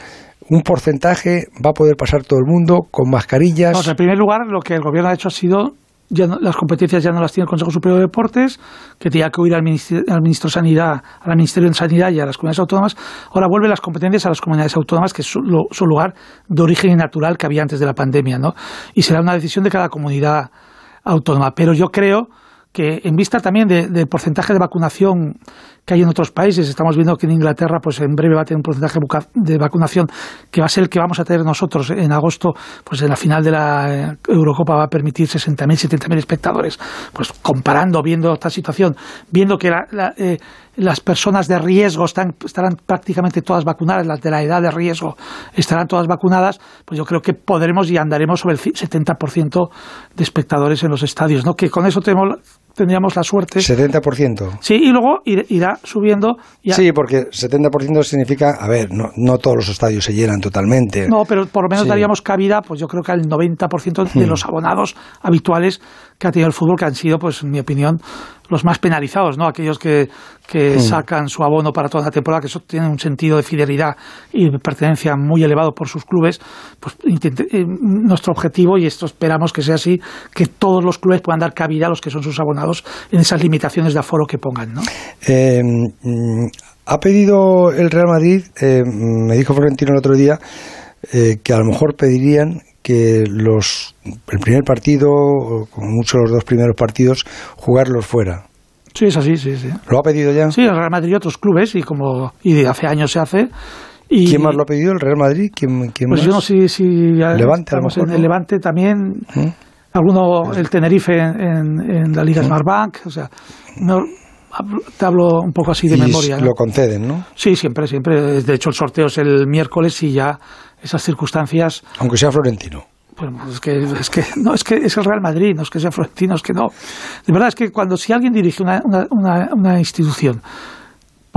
un porcentaje, va a poder pasar todo el mundo con mascarillas. en primer lugar, lo que el gobierno ha hecho ha sido las competencias ya no las tiene el Consejo Superior de Deportes, que tenía que oír al, al Ministro de Sanidad, al Ministerio de Sanidad y a las comunidades autónomas. Ahora vuelven las competencias a las comunidades autónomas, que es su, lugar de origen natural que había antes de la pandemia, ¿no? Y será una decisión de cada comunidad autónoma. Pero yo creo que en vista también del porcentaje de vacunación que hay en otros países, estamos viendo que en Inglaterra pues en breve va a tener un porcentaje de vacunación que va a ser el que vamos a tener nosotros en agosto, pues en la final de la Eurocopa va a permitir 60.000, 70.000 espectadores, pues comparando, viendo esta situación, viendo que eh, las personas de riesgo están, estarán prácticamente todas vacunadas, las de la edad de riesgo estarán todas vacunadas, pues yo creo que podremos y andaremos sobre el 70% de espectadores en los estadios, ¿no? Que con eso tenemos tendríamos la suerte. 70%. Sí, y luego irá subiendo. Sí, porque 70% significa, a ver, no, no todos los estadios se llenan totalmente. No, pero por lo menos daríamos cabida, pues yo creo que al 90% de hmm. los abonados habituales que ha tenido el fútbol, que han sido, pues en mi opinión, los más penalizados, ¿no? Aquellos que, que sacan su abono para toda la temporada, que eso tiene un sentido de fidelidad y de pertenencia muy elevado por sus clubes, pues eh, nuestro objetivo, y esto esperamos que sea así, que todos los clubes puedan dar cabida a los que son sus abonados en esas limitaciones de aforo que pongan, ¿no? Eh, mm, ha pedido el Real Madrid, eh, me dijo Florentino el otro día, que a lo mejor pedirían que los el primer partido, como muchos los dos primeros partidos, jugarlos fuera. Sí, es así, sí, sí. ¿Lo ha pedido ya? Sí, el Real Madrid y otros clubes, y como y de hace años se hace. Y, ¿Quién más lo ha pedido? ¿El Real Madrid? ¿Quién, quién pues yo no sé si... Levante, a lo en el Levante también... ¿Mm? Alguno, el Tenerife en, en, la Liga ¿Mm? Smart Bank, o sea, no, te hablo un poco así de memoria. Lo conceden, ¿no? Sí, siempre, siempre. De hecho, el sorteo es el miércoles y ya esas circunstancias. Aunque sea Florentino. Pues es que, es que no es que es el Real Madrid, no es que sea Florentino, es que no. De verdad es que cuando si alguien dirige una, una, una institución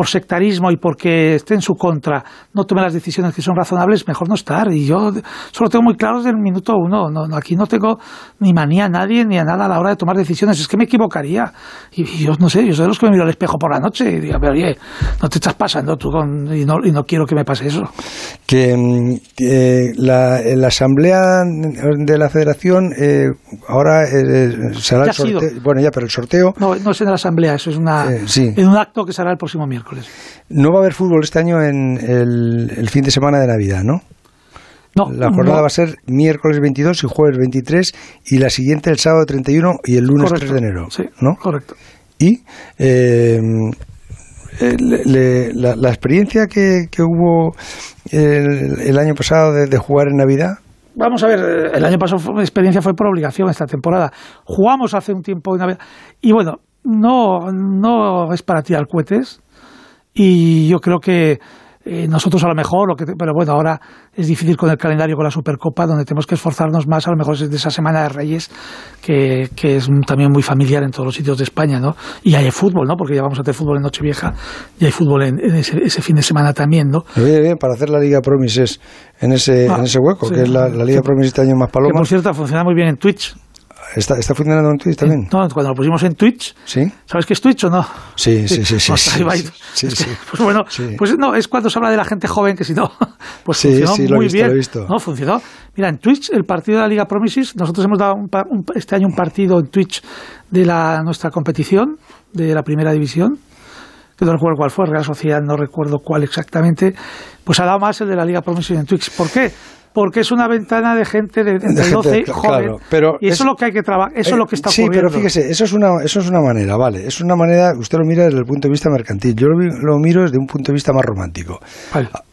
por sectarismo y porque esté en su contra no tome las decisiones que son razonables, mejor no estar. Y yo solo tengo muy claro desde el minuto uno. No, aquí no tengo ni manía a nadie ni a nada a la hora de tomar decisiones. Es que me equivocaría. Y, yo no sé, yo soy de los que me miro al espejo por la noche y digo, pero oye, no te estás pasando tú y, no, y no quiero que me pase eso. Que, mm, la, la, Asamblea de la Federación eh, ahora eh, será el sorteo. Bueno, ya, pero el sorteo. No, no es en la Asamblea, eso es una, eh, en un acto que será el próximo miércoles. No va a haber fútbol este año en el, fin de semana de Navidad, ¿no? No, la jornada va a ser miércoles 22 y jueves 23 y la siguiente el sábado 31 y el lunes 3 de enero. Sí, ¿no? correcto. Y eh, la, experiencia que, hubo el, año pasado de, jugar en Navidad. Vamos a ver, el año pasado la experiencia fue por obligación esta temporada. Jugamos hace un tiempo en Navidad y bueno, no, no es para tirar cohetes y yo creo que eh, nosotros a lo mejor, lo que, pero bueno, ahora es difícil con el calendario con la Supercopa, donde tenemos que esforzarnos más, a lo mejor es de esa Semana de Reyes, que, que es también muy familiar en todos los sitios de España, ¿no? Y hay fútbol, ¿no? Porque ya vamos a tener fútbol en Nochevieja y hay fútbol en, ese, fin de semana también, ¿no? Bien, bien, para hacer la Liga Promises en ese, ah, en ese hueco, que es la, Liga Promises este año más paloma. Que por cierto, funciona muy bien en Twitch. ¿Está, ¿Está, funcionando en Twitch también? No, cuando lo pusimos en Twitch. ¿Sí? ¿Sabes qué es Twitch o no? Sí, sí, sí. sí, *laughs* sí, *laughs* pues bueno, pues no, es cuando se habla de la gente joven que si no, *laughs* pues funcionó muy lo visto, bien. Lo he visto. No, funcionó. Mira, en Twitch, el partido de la Liga Promises, nosotros hemos dado este año un partido en Twitch de la, nuestra competición, de la primera división no recuerdo cuál fue, Real Sociedad, no recuerdo cuál exactamente, pues ha dado más el de la Liga Promotion en Twix. ¿Por qué? Porque es una ventana de gente de entre 12 y joven. pero y eso es, lo que hay que trabajar, eso es lo que está ocurriendo. Sí, pero fíjese, eso es una eso es una manera, vale, es una manera, usted lo mira desde el punto de vista mercantil, yo lo, miro desde un punto de vista más romántico.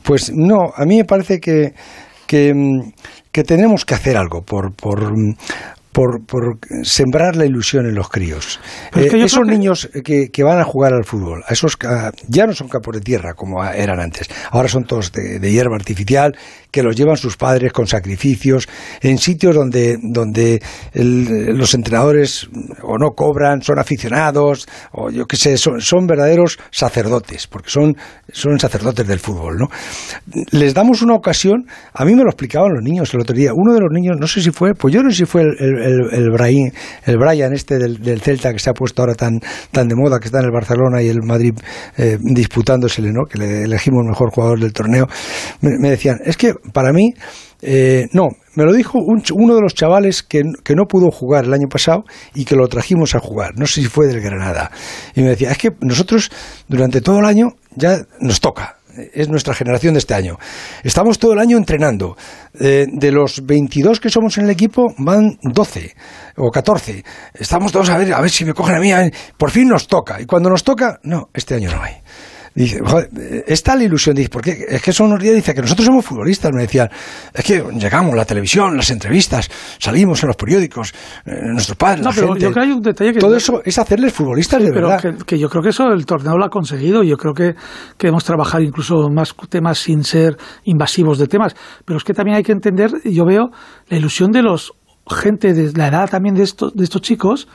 Pues no, a mí me parece que que, que tenemos que hacer algo por, por, por, por, sembrar la ilusión en los críos. Eh, esos niños que, que, van a jugar al fútbol, esos ya no son campos de tierra como eran antes, ahora son todos de, hierba artificial que los llevan sus padres con sacrificios en sitios donde, donde los entrenadores o no cobran, son aficionados o yo qué sé, son, son verdaderos sacerdotes, porque son, son sacerdotes del fútbol. ¿no? Les damos una ocasión, a mí me lo explicaban los niños el otro día, uno de los niños, no sé si fue, pues yo no sé si fue el el, el, Brian, el Brian este del, Celta que se ha puesto ahora tan, tan de moda, que está en el Barcelona y el Madrid eh, disputándosele, ¿no? que le elegimos mejor jugador del torneo, me, decían, es que para mí, eh, no, me lo dijo uno de los chavales que, que, no pudo jugar el año pasado y que lo trajimos a jugar, no sé si fue del Granada, y me decía, es que nosotros durante todo el año ya nos toca, es nuestra generación de este año. Estamos todo el año entrenando. Eh, de los 22 que somos en el equipo, van 12 o 14. Estamos todos a ver, a ver si me cogen a mí. Por fin nos toca. Y cuando nos toca, no, este año no hay. Dice, está la ilusión, dice, porque es que son unos días, dice que nosotros somos futbolistas, me decían, es que llegamos, la televisión, las entrevistas, salimos en los periódicos, eh, nuestros padres, no, pero yo creo que hay un detalle que... Todo eso es hacerles futbolistas de pero verdad. Que, yo creo que eso el torneo lo ha conseguido, yo creo que, que debemos trabajar incluso más temas sin ser invasivos de temas, pero es que también hay que entender, yo veo la ilusión de los gente de la edad también de estos, de estos chicos,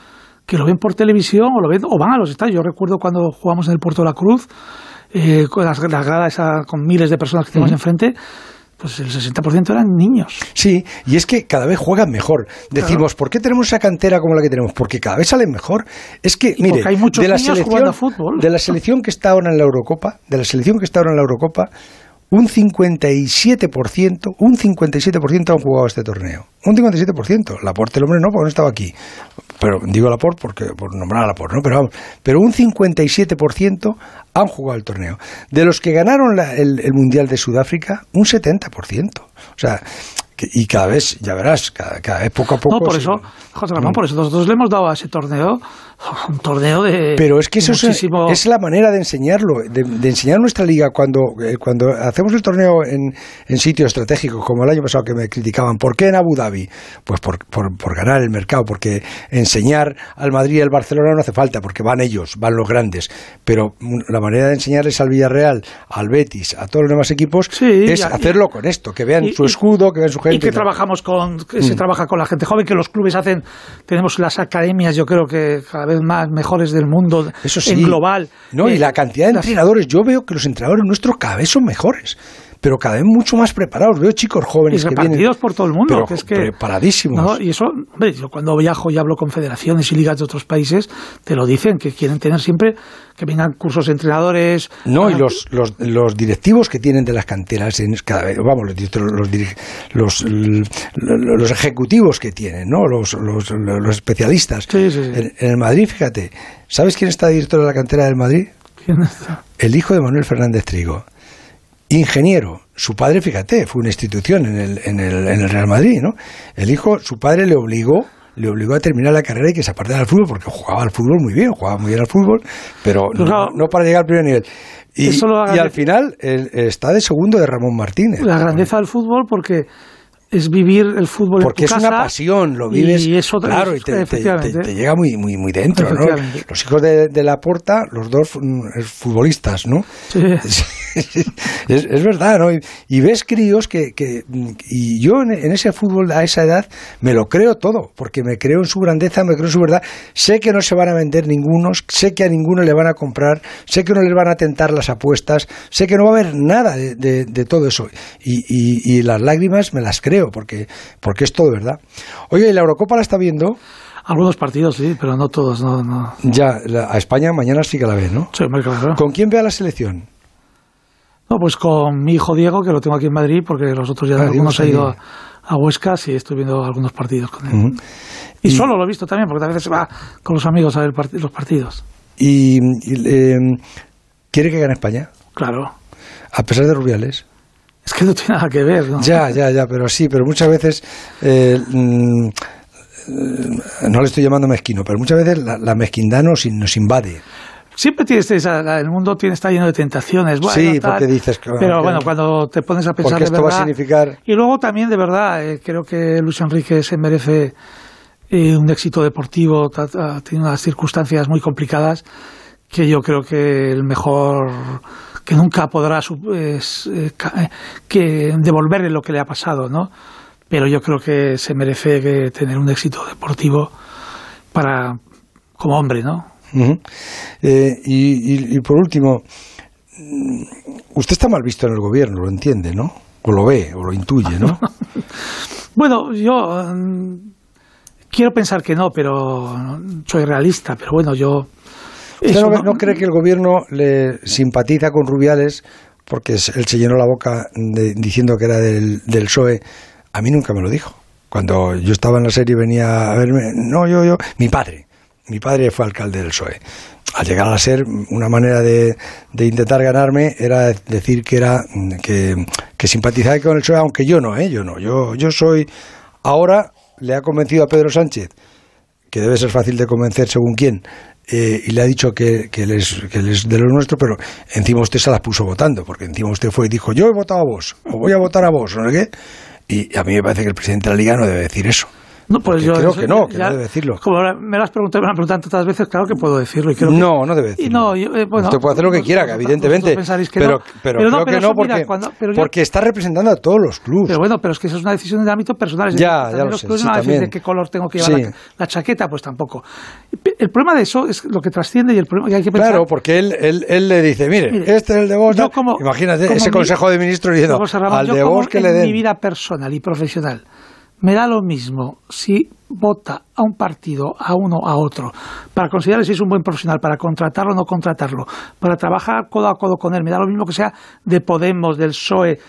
que lo ven por televisión o lo ven o van a los estadios. Yo recuerdo cuando jugamos en el Puerto de la Cruz, eh, con las, gradas con miles de personas que tenemos enfrente, pues el 60% eran niños. Sí, y es que cada vez juegan mejor. Decimos, ¿por qué tenemos esa cantera como la que tenemos? Porque cada vez salen mejor. Es que, mire, hay muchos de la selección, fútbol. de la selección que está ahora en la Eurocopa, de la selección que está ahora en la Eurocopa, un 57%, un 57% han jugado este torneo. Un 57%. Laporte, el hombre no, porque no estaba aquí. Pero digo Laporte porque, por nombrar a Laporte, ¿no? Pero vamos, pero un 57% han jugado el torneo. De los que ganaron el, el Mundial de Sudáfrica, un 70%. O sea, y cada vez, ya verás, cada, vez poco a poco. No, por eso, José Ramón, por eso nosotros le hemos dado a ese torneo *laughs* un torneo de. Pero es que eso es, la manera de enseñarlo, de, enseñar nuestra liga. Cuando, eh, cuando hacemos el torneo en, en, sitios estratégicos, como el año pasado que me criticaban, ¿por qué en Abu Dhabi? Pues por, por, por ganar el mercado, porque enseñar al Madrid y al Barcelona no hace falta, porque van ellos, van los grandes. Pero la manera de enseñarles al Villarreal, al Betis, a todos los demás equipos, es hacerlo con esto, que vean su escudo, que vean su y que trabajamos con, que se mm. trabaja con la gente joven, que los clubes hacen, tenemos las academias, yo creo que cada vez más mejores del mundo Eso en global. No, y eh, la cantidad de entrenadores, yo veo que los entrenadores nuestros cada vez son mejores pero cada vez mucho más preparados. Veo chicos jóvenes y repartidos por todo el mundo, que es que, preparadísimos. Y eso, hombre, yo cuando viajo y hablo con federaciones y ligas de otros países, te lo dicen, que quieren tener siempre que vengan cursos de entrenadores. No, y los, los, los, directivos que tienen de las canteras, en cada vez, vamos, los, los, los, ejecutivos que tienen, ¿no? los, los, los especialistas. En, en el Madrid, fíjate, ¿sabes quién está director de la cantera del Madrid? ¿Quién está? El hijo de Manuel Fernández Trigo ingeniero. Su padre, fíjate, fue una institución en el, en el, en el Real Madrid, ¿no? El hijo, su padre le obligó le obligó a terminar la carrera y que se apartara del fútbol, porque jugaba al fútbol muy bien, jugaba muy bien al fútbol, pero pues no, para llegar al primer nivel. Y, y al final está de segundo de Ramón Martínez. La grandeza del fútbol porque es vivir el fútbol porque en tu es una pasión lo vives y eso claro y te, llega muy muy muy dentro ¿no? los hijos de, de, la porta los dos mm, futbolistas no sí. *laughs* es, verdad no y, ves críos que, que y yo en, ese fútbol a esa edad me lo creo todo porque me creo en su grandeza me creo en su verdad. Sé que no se van a vender ningunos sé que a ninguno le van a comprar sé que no les van a tentar las apuestas sé que no va a haber nada de, de todo eso. Y, y, y las lágrimas me las creo porque, porque es todo verdad. Oye, ¿y la Eurocopa la está viendo? Algunos partidos, sí, pero no todos. No, no. Ya, a España mañana sí que la ve, ¿no? Sí, muy claro. ¿Con quién ve a la selección? No, pues con mi hijo Diego, que lo tengo aquí en Madrid, porque los otros ya hemos ah, ido a, Huesca, sí, estoy viendo algunos partidos con él. y, solo lo he visto también, porque a veces se va con los amigos a ver los partidos. Y, ¿Quiere que gane España? Claro. A pesar de Rubiales. Es que no tiene nada que ver, ¿no? Ya, ya, ya, pero sí, pero muchas veces eh, mm, no le estoy llamando mezquino, pero muchas veces la, mezquindad nos, nos invade siempre tienes esa, el mundo tiene está lleno de tentaciones bueno, sí porque dices que, pero bueno cuando te pones a pensar esto va a significar y luego también de verdad eh, creo que Luis Enrique se merece eh, un éxito deportivo tiene unas circunstancias muy complicadas que yo creo que el mejor que nunca podrá eh, que devolverle lo que le ha pasado no pero yo creo que se merece tener un éxito deportivo para como hombre no eh, y, por último, mm, usted está mal visto en el gobierno, lo entiende, ¿no? O lo ve, o lo intuye, ¿no? *laughs* bueno, yo mm, quiero pensar que no, pero soy realista, pero bueno, yo... ¿Usted no, cree que el gobierno le simpatiza con Rubiales porque él se llenó la boca diciendo que era del, del PSOE? A mí nunca me lo dijo. Cuando yo estaba en la serie venía a verme, no, yo, yo, mi padre, mi padre fue alcalde del PSOE. Al llegar a ser una manera de, intentar ganarme era decir que era que, simpatizaba con el PSOE, aunque yo no, ¿eh? yo no. Yo, yo soy ahora le ha convencido a Pedro Sánchez que debe ser fácil de convencer según quién, eh, y le ha dicho que, que, él es, que es de lo nuestro, pero encima usted se la puso votando, porque encima usted fue y dijo, yo he votado a vos, o voy a votar a vos, ¿no qué? Y a mí me parece que el presidente de la Liga no debe decir eso. No, pues yo creo que no, que no debe decirlo. Como me lo has preguntado, me lo han preguntado tantas veces, claro que puedo decirlo. Y creo no, no debe decirlo. Eh, Usted puede hacer lo que quiera, evidentemente. pero, pero, creo que no, porque, porque está representando a todos los clubes. Pero bueno, pero es que eso es una decisión de ámbito personal. ya, ya los clubes no de qué color tengo que llevar la, chaqueta, pues tampoco. El problema de eso es lo que trasciende y el problema que hay que pensar. Claro, porque él, él, él le dice, mire, este es el de vos. Imagínate ese consejo de ministros diciendo, al de vos que le den. mi vida personal y profesional me da lo mismo si vota a un partido, a uno, a otro, para considerar si es un buen profesional, para contratarlo o no contratarlo, para trabajar codo a codo con él, me da lo mismo que sea de Podemos, del PSOE.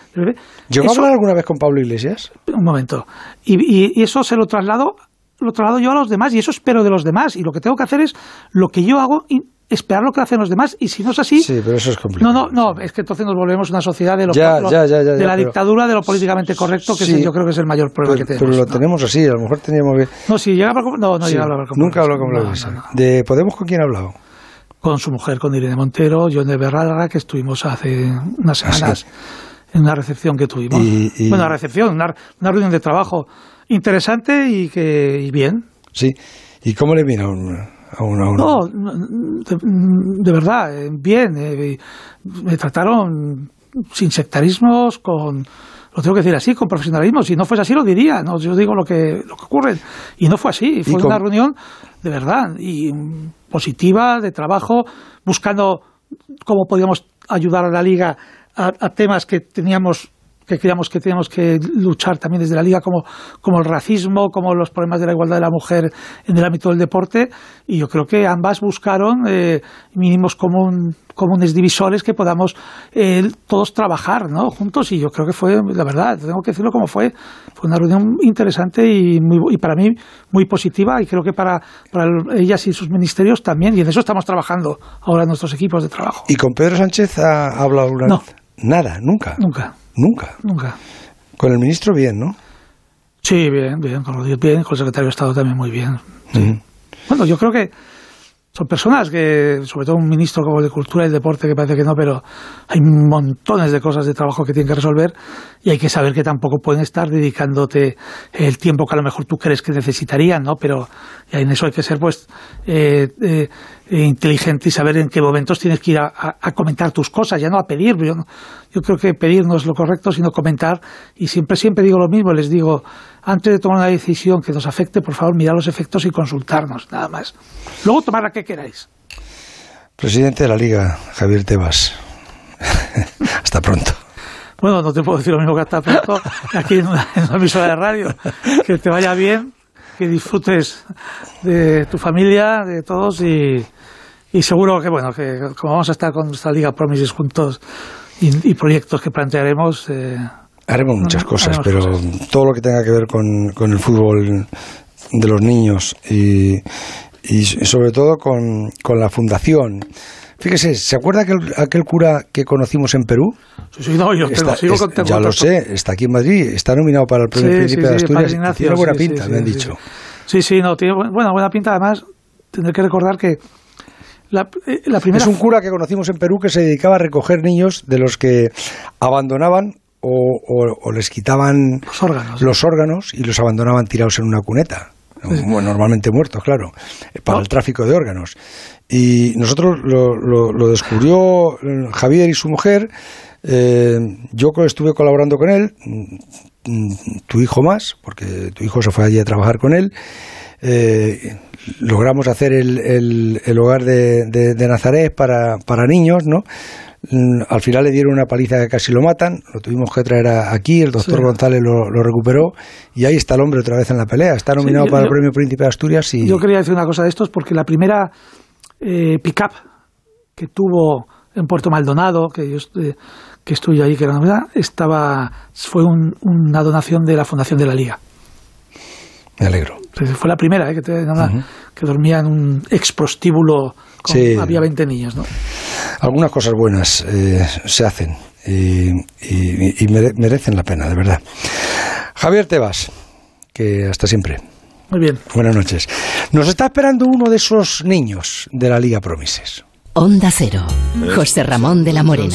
¿Llegó a hablar alguna vez con Pablo Iglesias? Un momento. Y, y, eso se lo traslado, lo traslado yo a los demás y eso espero de los demás. Y lo que tengo que hacer es lo que yo hago esperar lo que hacen los demás y si no es así sí pero eso es complicado. no no no es que entonces nos volvemos una sociedad de lo, de la dictadura de lo políticamente correcto que yo creo que es el mayor problema que tenemos pero lo tenemos así a lo mejor teníamos que no si llega no no llega a hablar con nunca habló con no, de Podemos con quién ha hablado con su mujer con Irene Montero John de Berrada que estuvimos hace unas ah, semanas en una recepción que tuvimos. Bueno una recepción una, una, reunión de trabajo interesante y que y bien. Sí. Y cómo le vino no, de, verdad, eh, bien. Eh, me trataron sin sectarismos, con lo tengo que decir así, con profesionalismo. Si no fuese así, lo diría. ¿no? Yo digo lo que, lo que ocurre. Y no fue así. Fue una reunión de verdad y positiva, de trabajo, buscando cómo podíamos ayudar a la liga a temas que teníamos que creíamos que teníamos que luchar también desde la liga, como, como el racismo, como los problemas de la igualdad de la mujer en el ámbito del deporte, y yo creo que ambas buscaron eh, mínimos comunes divisores que podamos eh, todos trabajar ¿no? juntos, y yo creo que fue, la verdad, tengo que decirlo como fue, fue una reunión interesante y, muy, y para mí muy positiva, y creo que para, para ellas y sus ministerios también, y en eso estamos trabajando ahora en nuestros equipos de trabajo. ¿Y con Pedro Sánchez ha hablado una no. Nada, nunca. Nunca. Nunca. Nunca. Con el ministro bien, ¿no? Sí, bien, bien, con bien, con el secretario de Estado también muy bien. Bueno, yo creo que son personas que, sobre todo un ministro como el de Cultura y el Deporte, que parece que no, pero hay montones de cosas de trabajo que tienen que resolver y hay que saber que tampoco pueden estar dedicándote el tiempo que a lo mejor tú crees que necesitarían, ¿no? Pero en eso hay que ser, pues, eh, eh, inteligente y saber en qué momentos tienes que ir a, comentar tus cosas, ya no a pedir. Yo, yo creo que pedir no es lo correcto, sino comentar. Y siempre, siempre digo lo mismo, les digo, antes de tomar una decisión que nos afecte, por favor, mirad los efectos y consultarnos, nada más. Luego tomar la que queráis. Presidente de la Liga, Javier Tebas. *laughs* hasta pronto. Bueno, no te puedo decir lo mismo que hasta pronto aquí en una, emisora de radio. Que te vaya bien, que disfrutes de tu familia, de todos y, seguro que, bueno, que como vamos a estar con nuestra Liga Promises juntos y, proyectos que plantearemos. Eh, Haremos muchas cosas, pero todo lo que tenga que ver con, con el fútbol de los niños y, y sobre todo con, con la fundación. Fíjese, ¿se acuerda aquel, aquel cura que conocimos en Perú? Sí, sí, no, yo Está- sigo es- ya lo sé, está aquí en Madrid, está nominado para el Premio Sí, Príncipe de Asturias. Ignacio, tiene buena pinta, me han dicho. Sí, sí, no, tiene bu- buena, buena pinta. Además, tendré que recordar que la, eh, la primera. Es un cura que conocimos en Perú que se dedicaba a recoger niños de los que abandonaban o, o- o les quitaban Los órganos. los órganos y los abandonaban tirados en una cuneta. Bueno, *laughs* normalmente muertos, claro, eh, para el tráfico de órganos. Y nosotros lo, lo- lo descubrió eh, Javier y su mujer. eh, yo estuve colaborando con él, mm, mm, tu hijo más, porque tu hijo se fue allí a trabajar con él. Eh, logramos hacer el, el- el hogar de, de- de Nazaret para, para niños, ¿no? Mm, Al final le dieron una paliza que casi lo matan, lo tuvimos que traer a- aquí, el doctor Sí. González lo, lo recuperó y ahí está el hombre otra vez en la pelea. Está nominado yo- para el Premio Príncipe de Asturias y Yo quería decir una cosa de estos porque la primera eh, pick-up que tuvo en Puerto Maldonado, que yo eh, que estuve allí, que era novedad, estaba, fue un- una donación de la Fundación de la Liga. me alegro. Fue la primera, eh, que, te- nada, que dormía en un exprostíbulo. Con, Sí. Había 20 niños, ¿no? Algunas cosas buenas eh, se hacen y, y- y mere- merecen la pena, de verdad. Javier Tebas, que hasta siempre. Muy bien. Buenas noches. Nos está esperando uno de esos niños de la Liga Promises. Onda Cero. José Ramón de la Morena.